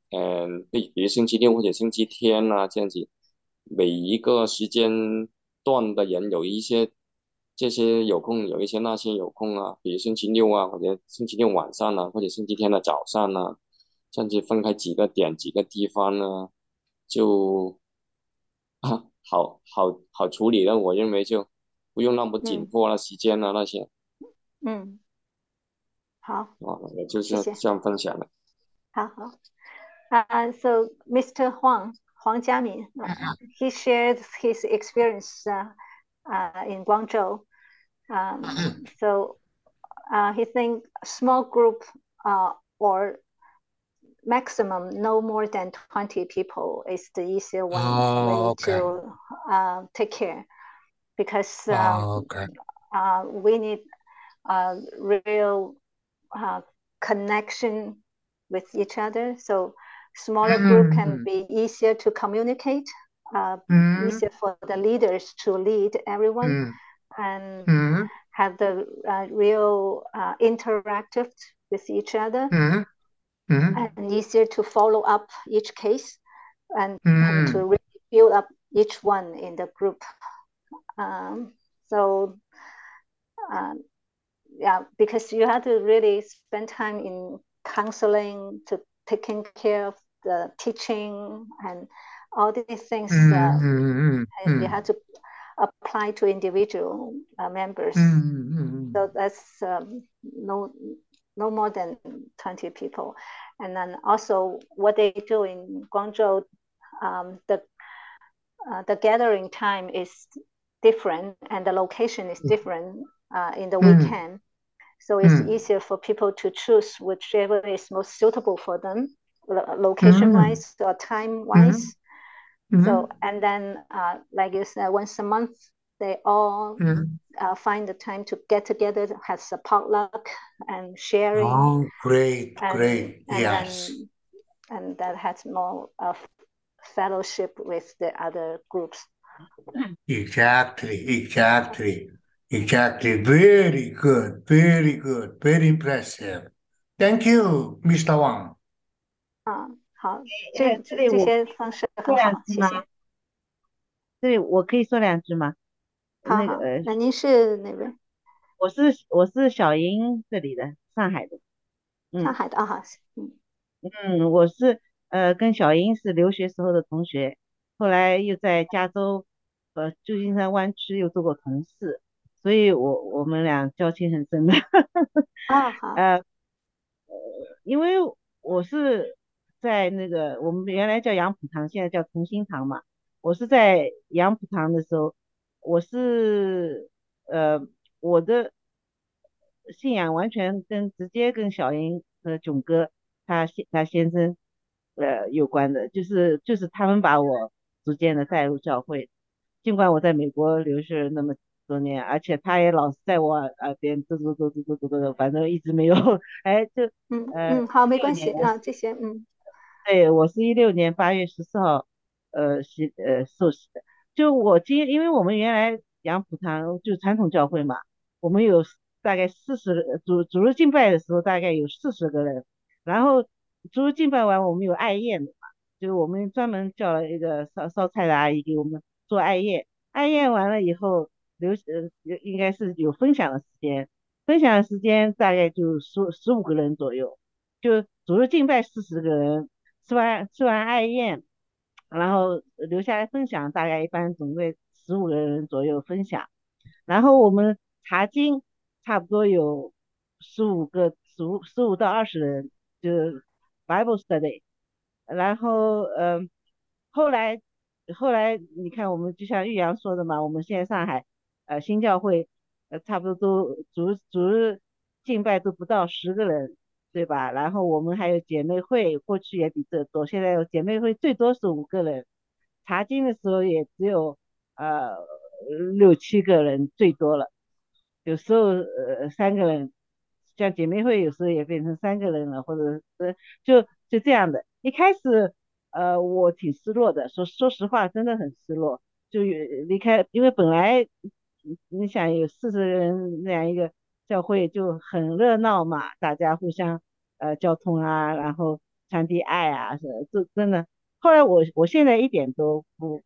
Speaker 7: 嗯，比比如星期六或者星期天啊，这样子。每一个时间段的人有一些，这些有空，有一些那些有空啊，比如星期六啊，或者星期六晚上啊，或者星期天的早上啊，这样子分开几个点、几个地方呢，就啊，好好好处理了。我认为就不用那么紧迫了，时间啊那些。
Speaker 2: 嗯，好，
Speaker 7: 啊，就是这样分享的。
Speaker 2: 好好。啊、so Mr. Huang, Huang Jiamin. he shared his experience in Guangzhou. Um, so he think small group or maximum no more than 20 people is the easier one
Speaker 1: Oh, okay.
Speaker 2: to uh, take care because um,
Speaker 1: Oh, okay.
Speaker 2: uh, we need a real uh, connection with each other so smaller group can
Speaker 1: Mhm.
Speaker 2: be easier to communicate uh,
Speaker 1: Mhm.
Speaker 2: easier for the leaders to lead everyone
Speaker 1: Mm,
Speaker 2: and
Speaker 1: mm,
Speaker 2: have the uh, real uh, interactive with each other
Speaker 1: mm, mm,
Speaker 2: and easier to follow up each case and, and to
Speaker 1: mm.
Speaker 2: really build up each one in the group. Um, so, um, yeah, because you have to really spend time in counseling to taking care of the teaching and all these things.
Speaker 1: Mm,
Speaker 2: Uh,
Speaker 1: mm,
Speaker 2: and you
Speaker 1: mm,
Speaker 2: have to apply to individual uh, members.
Speaker 1: mm, mm,
Speaker 2: So that's um, no no more than 20 people. And then also what they do in Guangzhou, um, the uh, the gathering time is different and the location is different uh, in the
Speaker 1: Mm.
Speaker 2: weekend. So it's
Speaker 1: Mm.
Speaker 2: easier for people to choose whichever is most suitable for them, location wise or time wise.
Speaker 1: Mm,
Speaker 2: So and then uh, like you said, once a month they all
Speaker 1: mm.
Speaker 2: uh, find the time to get together, have a potluck and sharing,
Speaker 1: Oh, great,
Speaker 2: and
Speaker 1: great.
Speaker 2: and
Speaker 1: Yes.
Speaker 2: then and that has more of fellowship with the other groups.
Speaker 1: Exactly, exactly, exactly. Very good, very good, very impressive. Thank you, Mr. Wang.
Speaker 2: 啊，好，
Speaker 8: 哎
Speaker 2: 这
Speaker 8: 这里我
Speaker 2: 这些方式
Speaker 8: 说
Speaker 2: 很好？谢谢。
Speaker 8: 这里我可以说两句吗？
Speaker 2: 好好，
Speaker 8: 那个呃，
Speaker 2: 那您是哪位？
Speaker 8: 我是我是小英这里的，上海的。嗯
Speaker 2: 上海的啊，好，嗯
Speaker 8: 嗯，我是呃跟小英是留学时候的同学，后来又在加州呃旧金山湾区又做过同事，所以我我们俩交情很深的。
Speaker 2: 啊 好，
Speaker 8: 呃，呃，因为我是在那个，我们原来叫杨浦堂，现在叫同心堂嘛。我是在杨浦堂的时候，我是呃，我的信仰完全跟直接跟小英和囧哥他先他先生呃有关的，就是就是他们把我逐渐的带入教会。尽管我在美国留学那么多年，而且他也老是在我耳边嘟嘟嘟嘟嘟嘟嘟，反正一直没有。哎，就
Speaker 2: 嗯嗯，好，没关系，啊，谢谢。嗯。
Speaker 8: 对，我是一六年八月十四号呃洗呃受洗的，就我今因为我们原来杨浦堂就传统教会嘛，我们有大概四十个主主日敬拜的时候大概有四十个人，然后主日敬拜完我们有爱宴的嘛，就我们专门叫了一个烧烧菜的阿姨给我们做爱宴，爱宴完了以后留呃应该是有分享的时间，分享的时间大概就十十五个人左右，就主日敬拜四十个人，吃完吃完爱宴，然后留下来分享，大概一般总归十五个人左右分享，然后我们查经差不多有十五个十五十五到二十人，就是 Bible study，然后嗯、呃后来后来你看我们就像玉阳说的嘛，我们现在上海呃新教会呃差不多都主主日敬拜都不到十个人。对吧？然后我们还有姐妹会，过去也比这多，现在有姐妹会最多是五个人，查经的时候也只有呃六七个人最多了，有时候呃三个人，像姐妹会有时候也变成三个人了，或者是就就这样的。一开始呃我挺失落的，说说实话真的很失落，就离开，因为本来你想有四十人那样一个。教会就很热闹嘛，大家互相呃交通啊，然后传递爱啊，是这真的。后来我我现在一点都不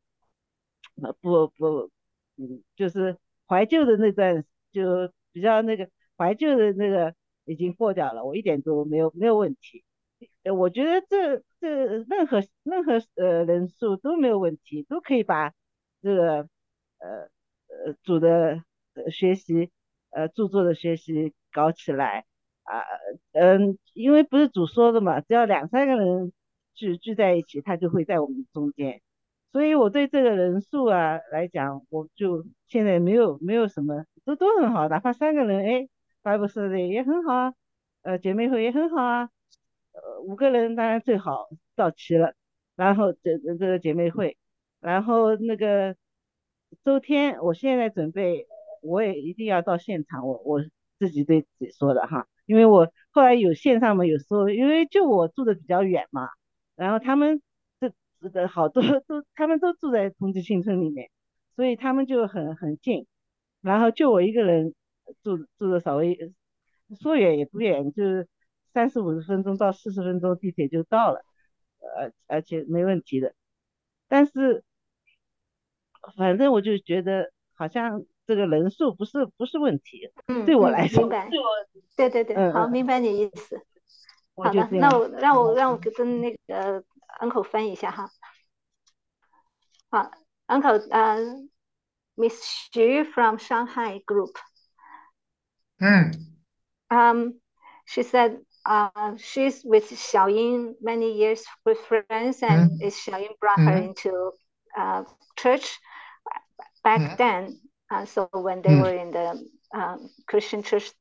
Speaker 8: 不不嗯，就是怀旧的那段就比较那个怀旧的那个已经过掉了，我一点都没有没有问题。呃，我觉得这这任何任何呃人数都没有问题，都可以把这个呃呃组的学习。呃，著作的学习搞起来啊，嗯，因为不是主说的嘛，只要两三个人聚聚在一起，他就会在我们中间。所以我对这个人数啊来讲，我就现在没有没有什么，都都很好，哪怕三个人，哎，Bible study 也很好啊，呃，姐妹会也很好啊，呃，五个人当然最好到齐了，然后这这个姐妹会，然后那个周天，我现在准备，我也一定要到现场，我我自己对自己说的哈，因为我后来有线上嘛，有时候因为就我住的比较远嘛，然后他们这。的好多都，他们都住在同济新村里面，所以他们就很很近。然后就我一个人住住的稍微说远也不远，就是三十五十分钟到四十分钟地铁就到了，呃，而且没问题的。但是反正我就觉得好像这个人数不是不是问题，
Speaker 2: 嗯，
Speaker 8: 对我来说，
Speaker 2: 明白，对对对，好，明白你意思。
Speaker 8: 好
Speaker 2: 的，那我让我让我跟那个 uncle 翻译一下哈。Uh, Uncle, uh, Miss Xu from Shanghai Group.
Speaker 1: Mm.
Speaker 2: Um, she said uh, she's with Xiaoying many years with friends, and mm. Xiaoying brought mm. her into uh, church back mm. then. uh, so when they were in the um, Christian church,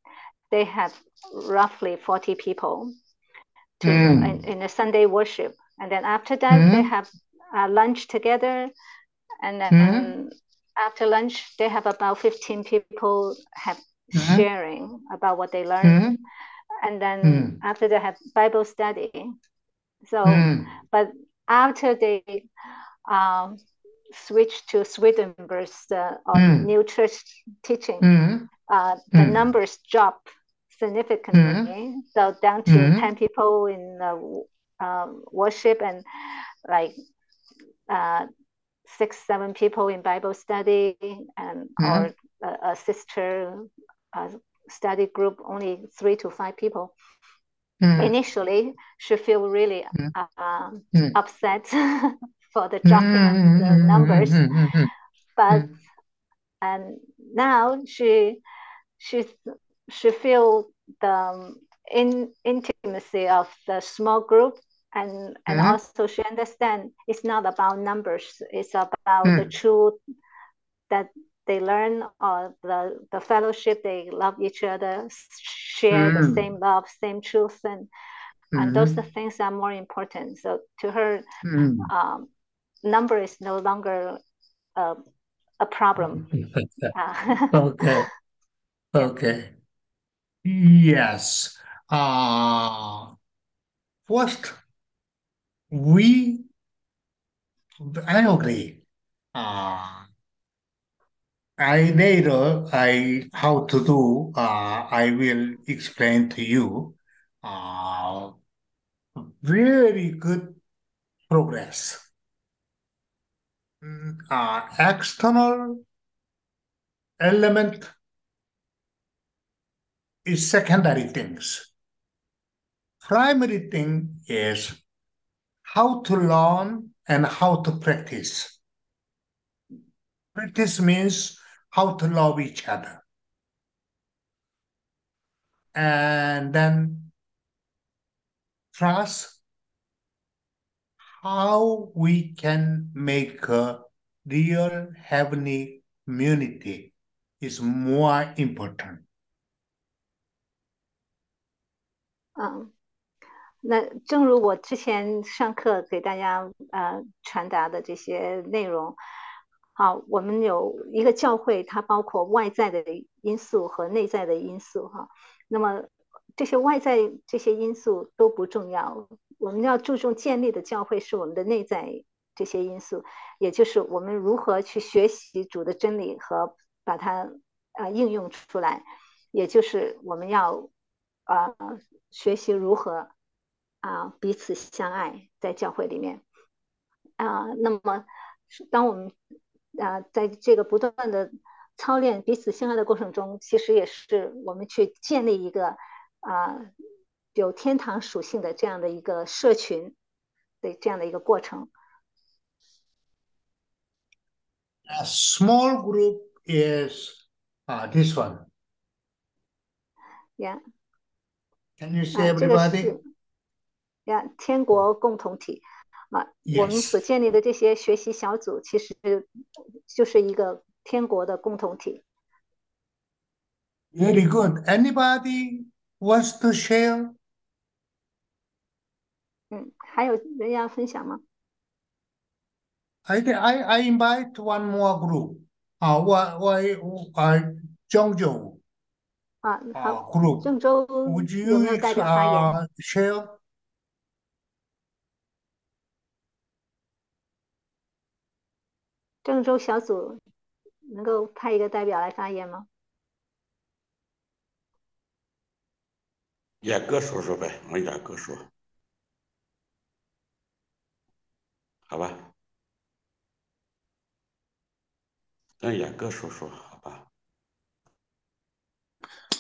Speaker 2: they had roughly 40 people to, in, in a Sunday worship. And then after that, they have uh, lunch together, and then mm-hmm. after lunch they have about 15 people have mm-hmm. sharing about what they learned, and then mm. after they have Bible study. So, mm. but after they um, switch to Swedenborg's uh, mm. new church teaching,
Speaker 1: mm-hmm.
Speaker 2: uh, the mm. numbers drop significantly. Mm-hmm. So down to mm-hmm. 10 people in uh, worship and like uh, six, seven people in Bible study, and or a, a sister a study group, only three to five people. Initially, she feel really uh, upset for the dropping of the mm-hmm. numbers,
Speaker 1: Mm-hmm.
Speaker 2: but and now she she she feel the in, intimacy of the small group and and mm-hmm. also she understand it's not about numbers it's about mm. the truth that they learn or the the fellowship they love each other share mm. the same love same truth and mm-hmm. and those are mm-hmm. things are more important so to her
Speaker 1: mm.
Speaker 2: um, number is no longer uh, a problem
Speaker 1: uh, okay okay yes uh first we I agree. Uh, I later I how to do uh, I will explain to you. Uh, very good progress. Uh, external element is secondary things. Primary thing is how to learn and how to practice. Practice means how to love each other. And then trust how we can make a real heavenly community is more important.
Speaker 2: Um, 那正如我之前上课给大家呃传达的这些内容，好，我们有一个教会，它包括外在的因素和内在的因素哈。那么这些外在这些因素都不重要， 我们要注重建立的教会是我们的内在这些因素，也就是我们如何去学习主的真理和把它呃应用出来，也就是我们要呃学习如何。啊，彼此相爱在教会里面啊。那么，当我们啊在这个不断的操练彼此相爱的过程中，其实也是我们去建立一个啊有天堂属性的这样的一个社群的这样的一个过程。
Speaker 1: A small group is uh, this one.
Speaker 2: Yeah.
Speaker 1: Can you see everybody?
Speaker 2: 呀，天国共同体， 啊，我们所建立的这些学习小组，其实就是一个天国的共同体。
Speaker 1: Very good. Anybody wants to share?
Speaker 2: 嗯，还有人要分享吗
Speaker 1: ？I I I invite one more group. 啊，我我啊，郑州
Speaker 2: 啊，好
Speaker 1: ，group.
Speaker 2: 郑州有没有代表发言
Speaker 1: ？Share.
Speaker 2: 郑州小组能够派一个代表来发言吗？
Speaker 4: 演哥说说呗，我演哥说，好吧？让演哥说说，好吧？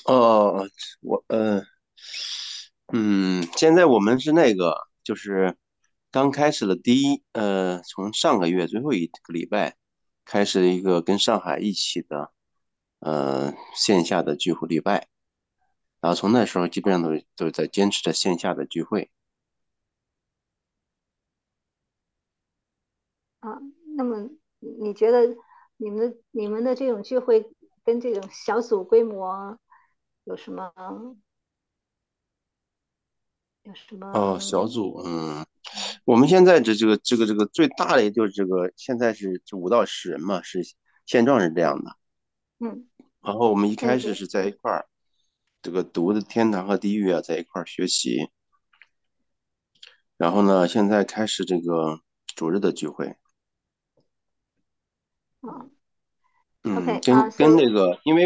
Speaker 5: 哦，我呃，嗯，现在我们是那个，就是。刚开始的第一，呃，从上个月最后一个礼拜开始一个跟上海一起的，呃，线下的聚会礼拜，然后从那时候基本上都都在坚持着线下的聚会。
Speaker 2: 啊，那么你觉得你们你们的这种聚会跟这种小组规模有什么有什么？
Speaker 5: 哦，小组，嗯。我们现在这这个这个这个最大的就是这个，现在是五到十人嘛，是现状是这样的。
Speaker 2: 嗯。
Speaker 5: 然后我们一开始是在一块儿，这个读的天堂和地狱啊，在一块儿学习。然后呢，现在开始这个主日的聚会。
Speaker 2: 嗯。
Speaker 5: 嗯，跟跟那个，因为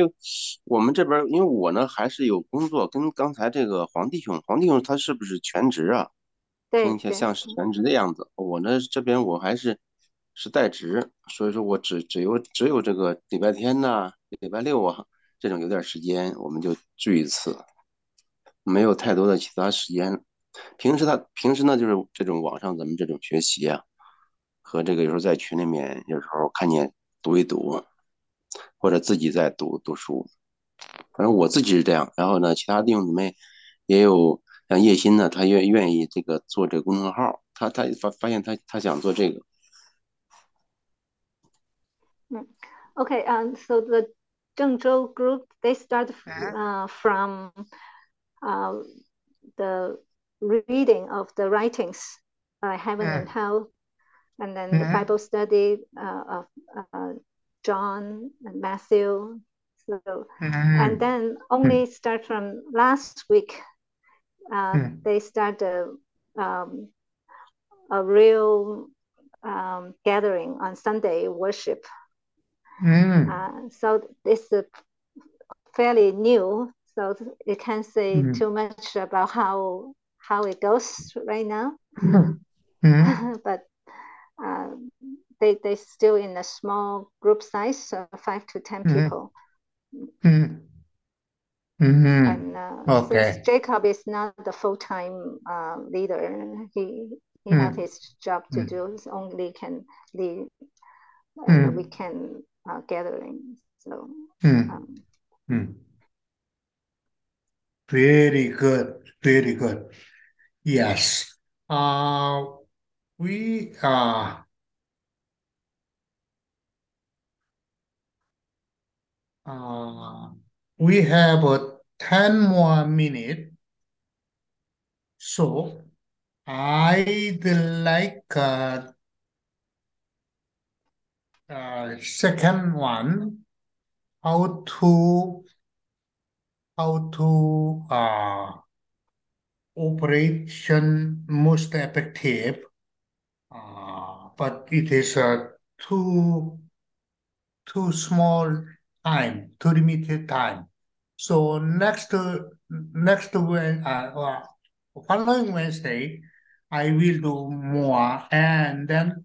Speaker 5: 我们这边，因为我呢还是有工作，跟刚才这个黄弟兄，黄弟兄他是不是全职啊？听起来像是全职的样子，我呢这边我还是是代职，所以说我只只有只有这个礼拜天呐、礼拜六啊这种有点时间，我们就聚一次，没有太多的其他时间。平时他平时呢就是这种网上咱们这种学习啊，和这个有时候在群里面有时候看见读一读，或者自己在读读书，反正我自己是这样。然后呢，其他弟兄姊妹也有。像叶欣呢，他愿愿意这个做这个公众号，他他发发现他他想做这个。
Speaker 2: 嗯，OK，嗯，so the 郑州 group they start uh from uh the reading of the writings by Heaven and Hell, and then the Bible study uh of uh John and Matthew. So, and then only start from last week uh, mm. they start a, um, a real um, gathering on Sunday worship.
Speaker 1: Mm.
Speaker 2: Uh, so this is fairly new, so it can't say mm. too much about how how it goes right now. but uh, they they still in a small group size, so five to ten people.
Speaker 1: Mm-hmm.
Speaker 2: And uh,
Speaker 1: okay.
Speaker 2: Jacob is not the full-time uh, leader, he he mm. have his job to mm. do. He only can lead mm. we can uh, gathering. So.
Speaker 1: Mm. Um, mm. Very good. Very good. Yes. Uh, we are. Uh, we have a 10 more minutes. So I'd like uh, uh, second one, how to how to uh, operation most effective, uh, but it is uh, too too small time, too limited time. So next next when uh, following Wednesday, I will do more, and then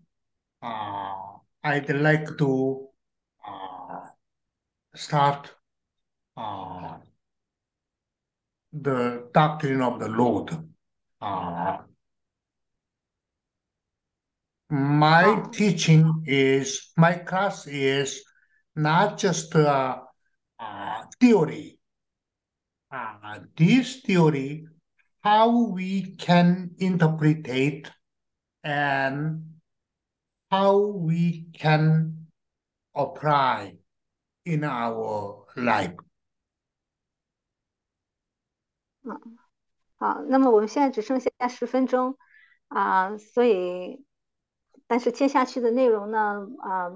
Speaker 1: uh, I'd like to uh, start uh, the doctrine of the Lord. Uh, my teaching is my class is not just uh, uh, theory. Uh, this theory, how we can interpret and how we can apply in our life.
Speaker 2: 好，那么我们现在只剩下十分钟啊，所以， 但是接下去的内容呢，啊，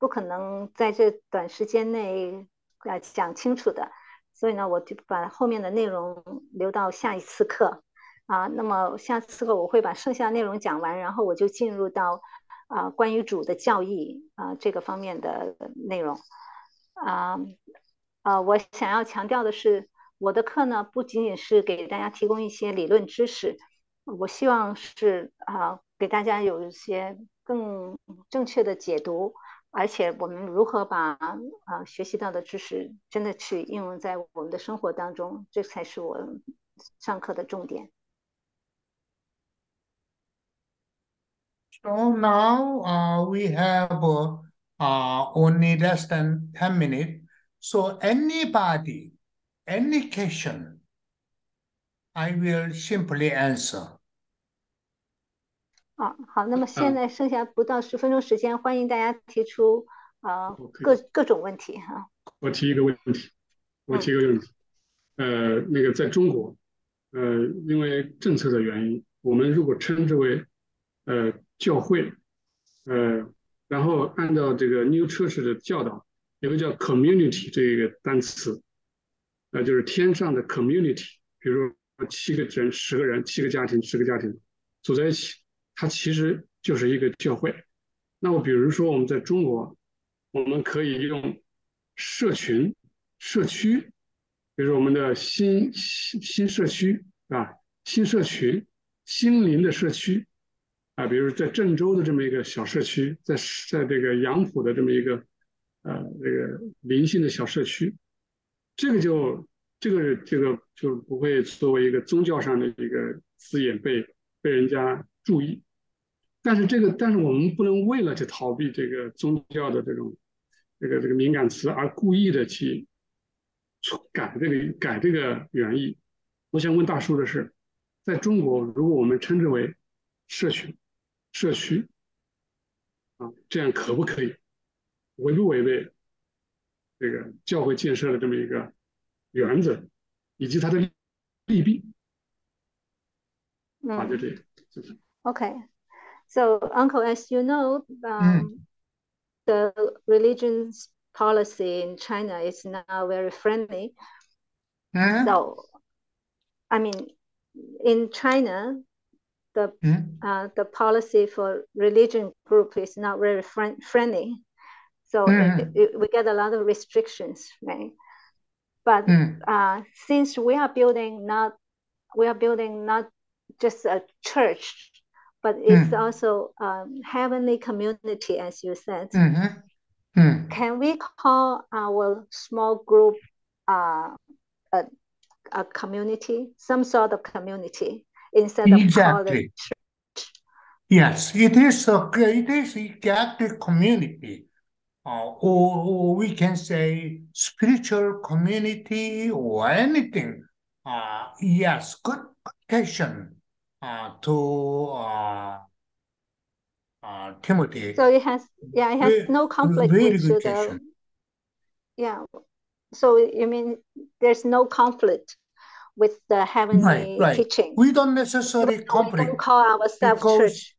Speaker 2: 不可能在这短时间内啊讲清楚的，所以呢，我就把后面的内容留到下一次课啊。那么下次课我会把剩下内容讲完，然后我就进入到啊关于主的教义啊这个方面的内容啊啊，我想要强调的是。我的课呢，不仅仅是给大家提供一些理论知识，我希望是啊，给大家有一些更正确的解读，而且我们如何把啊学习到的知识真的去应用在我们的生活当中，这才是我上课的重点。
Speaker 1: So now uh, we have uh, only less than 10 minutes. So anybody any question, I will simply answer.
Speaker 2: 啊，好，那么现在剩下不到十分钟时间，欢迎大家提出啊各各种问题哈。
Speaker 6: 我提一个问题，我提一个问题，呃，那个在中国，呃，因为政策的原因，我们如果称之为呃教会，呃，然后按照这个 New Church 的教导，有个叫 community 这个单词。那就是天上的 community，比如说七个人、十个人、七个家庭、十个家庭组在一起，它其实就是一个教会。那么，比如说我们在中国，我们可以用社群、社区，比如我们的新新新社区啊，新社群、心灵的社区啊，比如在郑州的这么一个小社区，在在这个杨浦的这么一个呃这个灵性的小社区。这个就这个这个就不会作为一个宗教上的一个字眼被被人家注意，但是这个但是我们不能为了去逃避这个宗教的这种这个这个敏感词而故意的去改这个改这个原意。我想问大叔的是，在中国，如果我们称之为社群、社区啊，这样可不可以？违不违背？这个教会建设的这么一个原则，以及它的利弊。啊，就这样，就是。
Speaker 2: Okay, so Uncle, as you know, um, the religion's policy in China is now very friendly. So, I mean, in China, the uh, the policy for religion group is not very friend friendly. So mm. it, it, we get a lot of restrictions, right? But mm. uh, since we are building not we are building not just a church, but it's mm. also um, heavenly community, as you said.
Speaker 1: Mm-hmm.
Speaker 2: Can we call our small group uh, a, a community, some sort of community, instead exactly. of calling church?
Speaker 1: Yes, it is a it is exactly community uh, or, or, we can say spiritual community or anything. Uh, yes, good question to uh, uh, Timothy.
Speaker 2: So it has, yeah, it has very, no conflict with the, yeah. So you mean there's no conflict with the heavenly right, right. teaching?
Speaker 1: We don't necessarily conflict. We
Speaker 2: don't call ourselves because, church.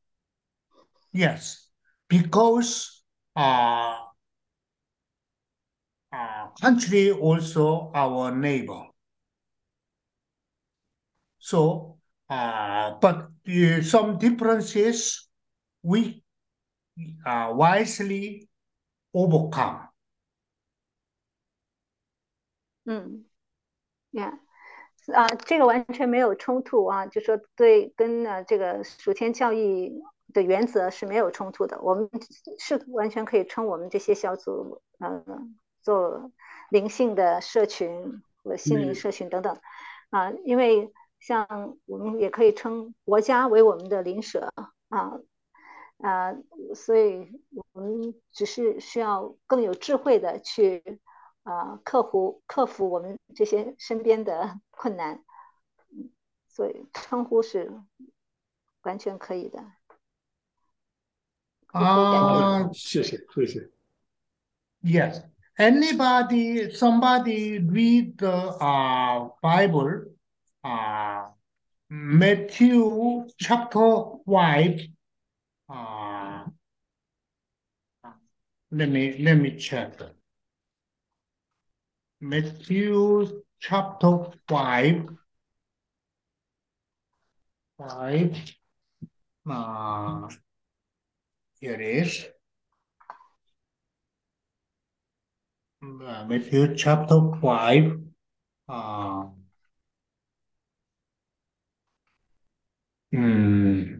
Speaker 1: Yes, because uh, uh, country also our neighbor. So, uh, but uh, some differences we uh, wisely overcome.
Speaker 2: 嗯，Yeah，啊，这个完全没有冲突啊，就说对跟呢这个属天教育的原则是没有冲突的，我们是完全可以称我们这些小组，嗯。做灵性的社群和心灵社群等等啊，因为像我们也可以称国家为我们的邻舍啊啊，所以我们只是需要更有智慧的去啊克服克服我们这些身边的 困难，所以称呼是完全可以的。
Speaker 1: 啊。
Speaker 6: 谢谢谢谢。
Speaker 1: yes. Anybody, somebody read the uh, Bible, uh, Matthew chapter 5. Uh, let me let me check. Matthew chapter 5. 5. Uh, here it is. Uh, Matthew chapter 5. Uh, hmm.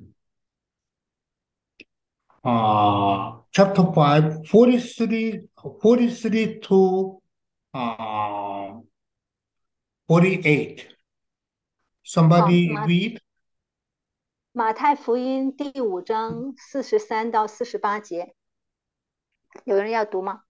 Speaker 1: Uh, chapter 5, 43, 43 to uh, 48. Somebody
Speaker 2: my-
Speaker 1: read?
Speaker 2: 马太福音第五章四十三到四十八节，有人要读吗？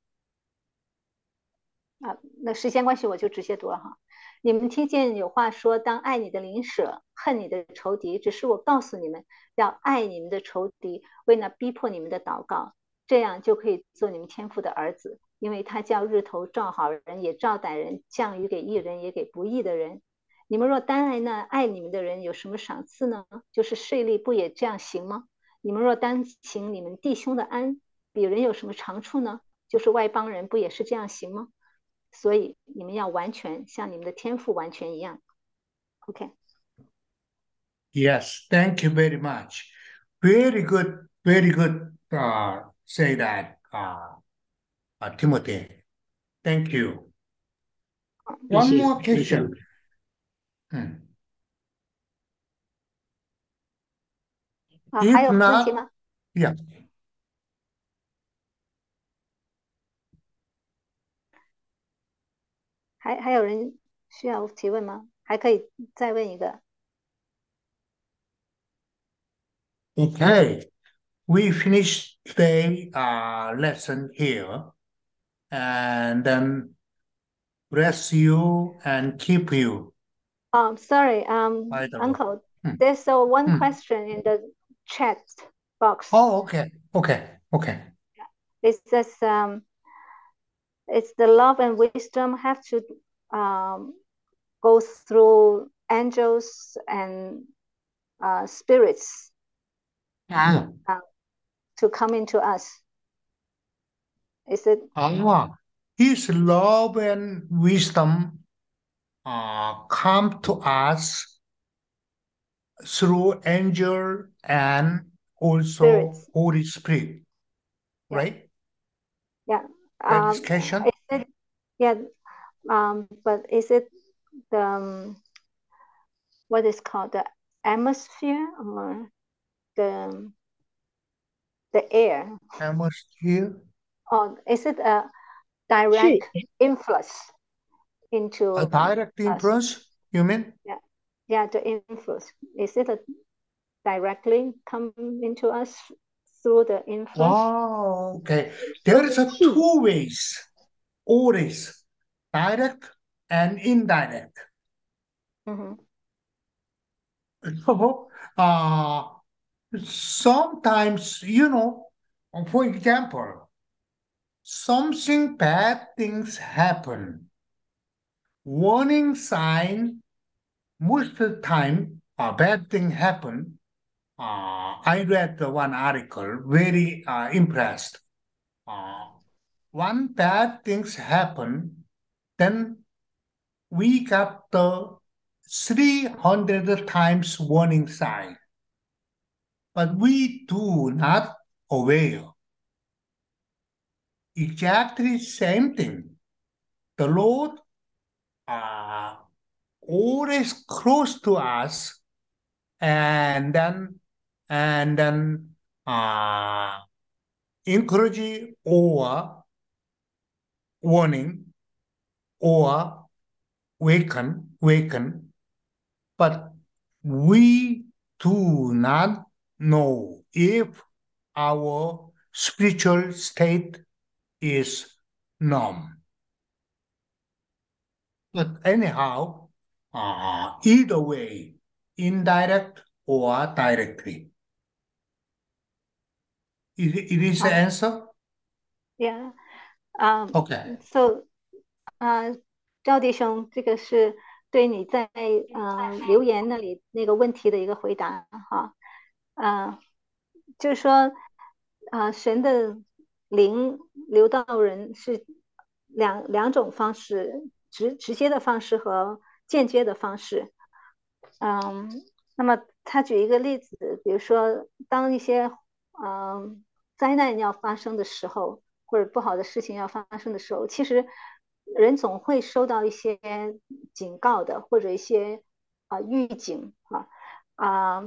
Speaker 2: 啊，那时间关系我就直接读了哈。你们听见有话说，当爱你的邻舍，恨你的仇敌。只是我告诉你们，要爱你们的仇敌，为那逼迫你们的祷告，这样就可以做你们天父的儿子，因为他叫日头照好人，也照歹人，降雨给义人，也给不义的人。你们若单爱那爱你们的人，有什么赏赐呢？就是税吏不也这样行吗？你们若单行你们弟兄的安，比人有什么长处呢？就是外邦人不也是这样行吗？所以你们要完全像你们的天父完全一样。OK。
Speaker 1: Yes, thank you very much. Very good, very good. Uh, say that, uh, uh Timothy. Thank you. One more question. Hmm.
Speaker 2: Uh,
Speaker 1: yeah.
Speaker 2: 还还有人需要提问吗？还可以再问一个。
Speaker 1: Okay, we finish today uh, lesson here, and then bless you and keep you.
Speaker 2: Um, sorry, um,
Speaker 1: By the way.
Speaker 2: Uncle,
Speaker 1: Hmm.
Speaker 2: there's a one
Speaker 1: Hmm.
Speaker 2: question in the chat box.
Speaker 1: Oh, okay, okay, okay.
Speaker 2: It says, um, it's the love and wisdom have to um, go through angels and uh, spirits
Speaker 1: Ah,
Speaker 2: to come into us. Is it
Speaker 1: ah, His love and wisdom uh, come to us through angel and also
Speaker 2: Spirits.
Speaker 1: Holy Spirit, right?
Speaker 2: Yeah? Um,
Speaker 1: is
Speaker 2: it yeah? Um, but is it the um, what is called the atmosphere or the the air?
Speaker 1: Atmosphere?
Speaker 2: Or is it a direct influence into
Speaker 1: A direct
Speaker 2: us?
Speaker 1: influence, you mean?
Speaker 2: Yeah, yeah, the influence. Is it a directly come into us through the influence?
Speaker 1: Oh, okay. There is a two ways, always direct and indirect.
Speaker 2: Mhm.
Speaker 1: So, uh, sometimes, you know, for example, something bad things happen. Warning sign, most of the time, a bad thing happen. Uh, I read the one article, very uh, impressed. Uh, one bad things happen, then we got the 300 times warning sign. But we do not aware. Exactly the same thing. The Lord uh, always close to us and then and then uh, encourage or warning or waken waken. But we do not know if our spiritual state is numb but anyhow uh, either way indirect or directly It, it is the
Speaker 2: Oh.
Speaker 1: answer?
Speaker 2: Yeah. Um,
Speaker 1: Okay.
Speaker 2: so, 啊、赵弟兄，这个是对你在嗯、留言那里那个问题的一个回答哈，啊、就是说，啊、神的灵流到人是两两种方式，直直接的方式和间接的方式，嗯，那么他举一个例子，比如说当一些嗯灾难要发生的时候，或者不好的事情要发生的时候，其实人总会收到一些警告的，或者一些啊、预警啊啊、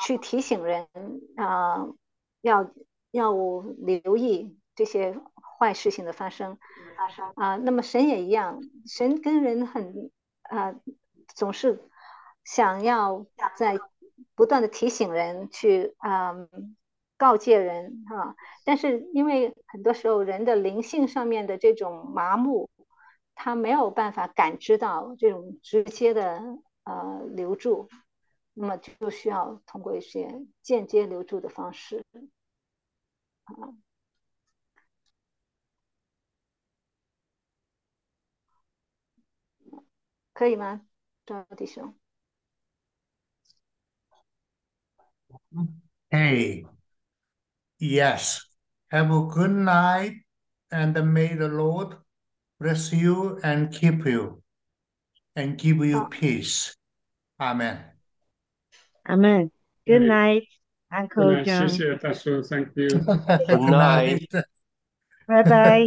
Speaker 2: 去提醒人啊、要要留意这些坏事情的发生发生。啊、那么神也一样，神跟人很啊、总是想要在不断的提醒人去啊、告诫人啊，但是因为很多时候人的灵性上面的这种麻木，他没有办法感知到这种直接的呃留住，那么就需要通过一些间接留住的方式啊。可以吗，赵弟兄
Speaker 1: ？Hey, yes. Have a good night, and may the Lord bless you and keep you, and give you
Speaker 2: 好
Speaker 1: peace. Amen.
Speaker 8: Amen. Good
Speaker 6: 嗯
Speaker 8: night,
Speaker 6: 那
Speaker 8: Uncle
Speaker 6: 谢
Speaker 8: John.
Speaker 6: 谢大叔，Thank you。
Speaker 1: Good
Speaker 5: night.
Speaker 1: night.
Speaker 8: 拜拜。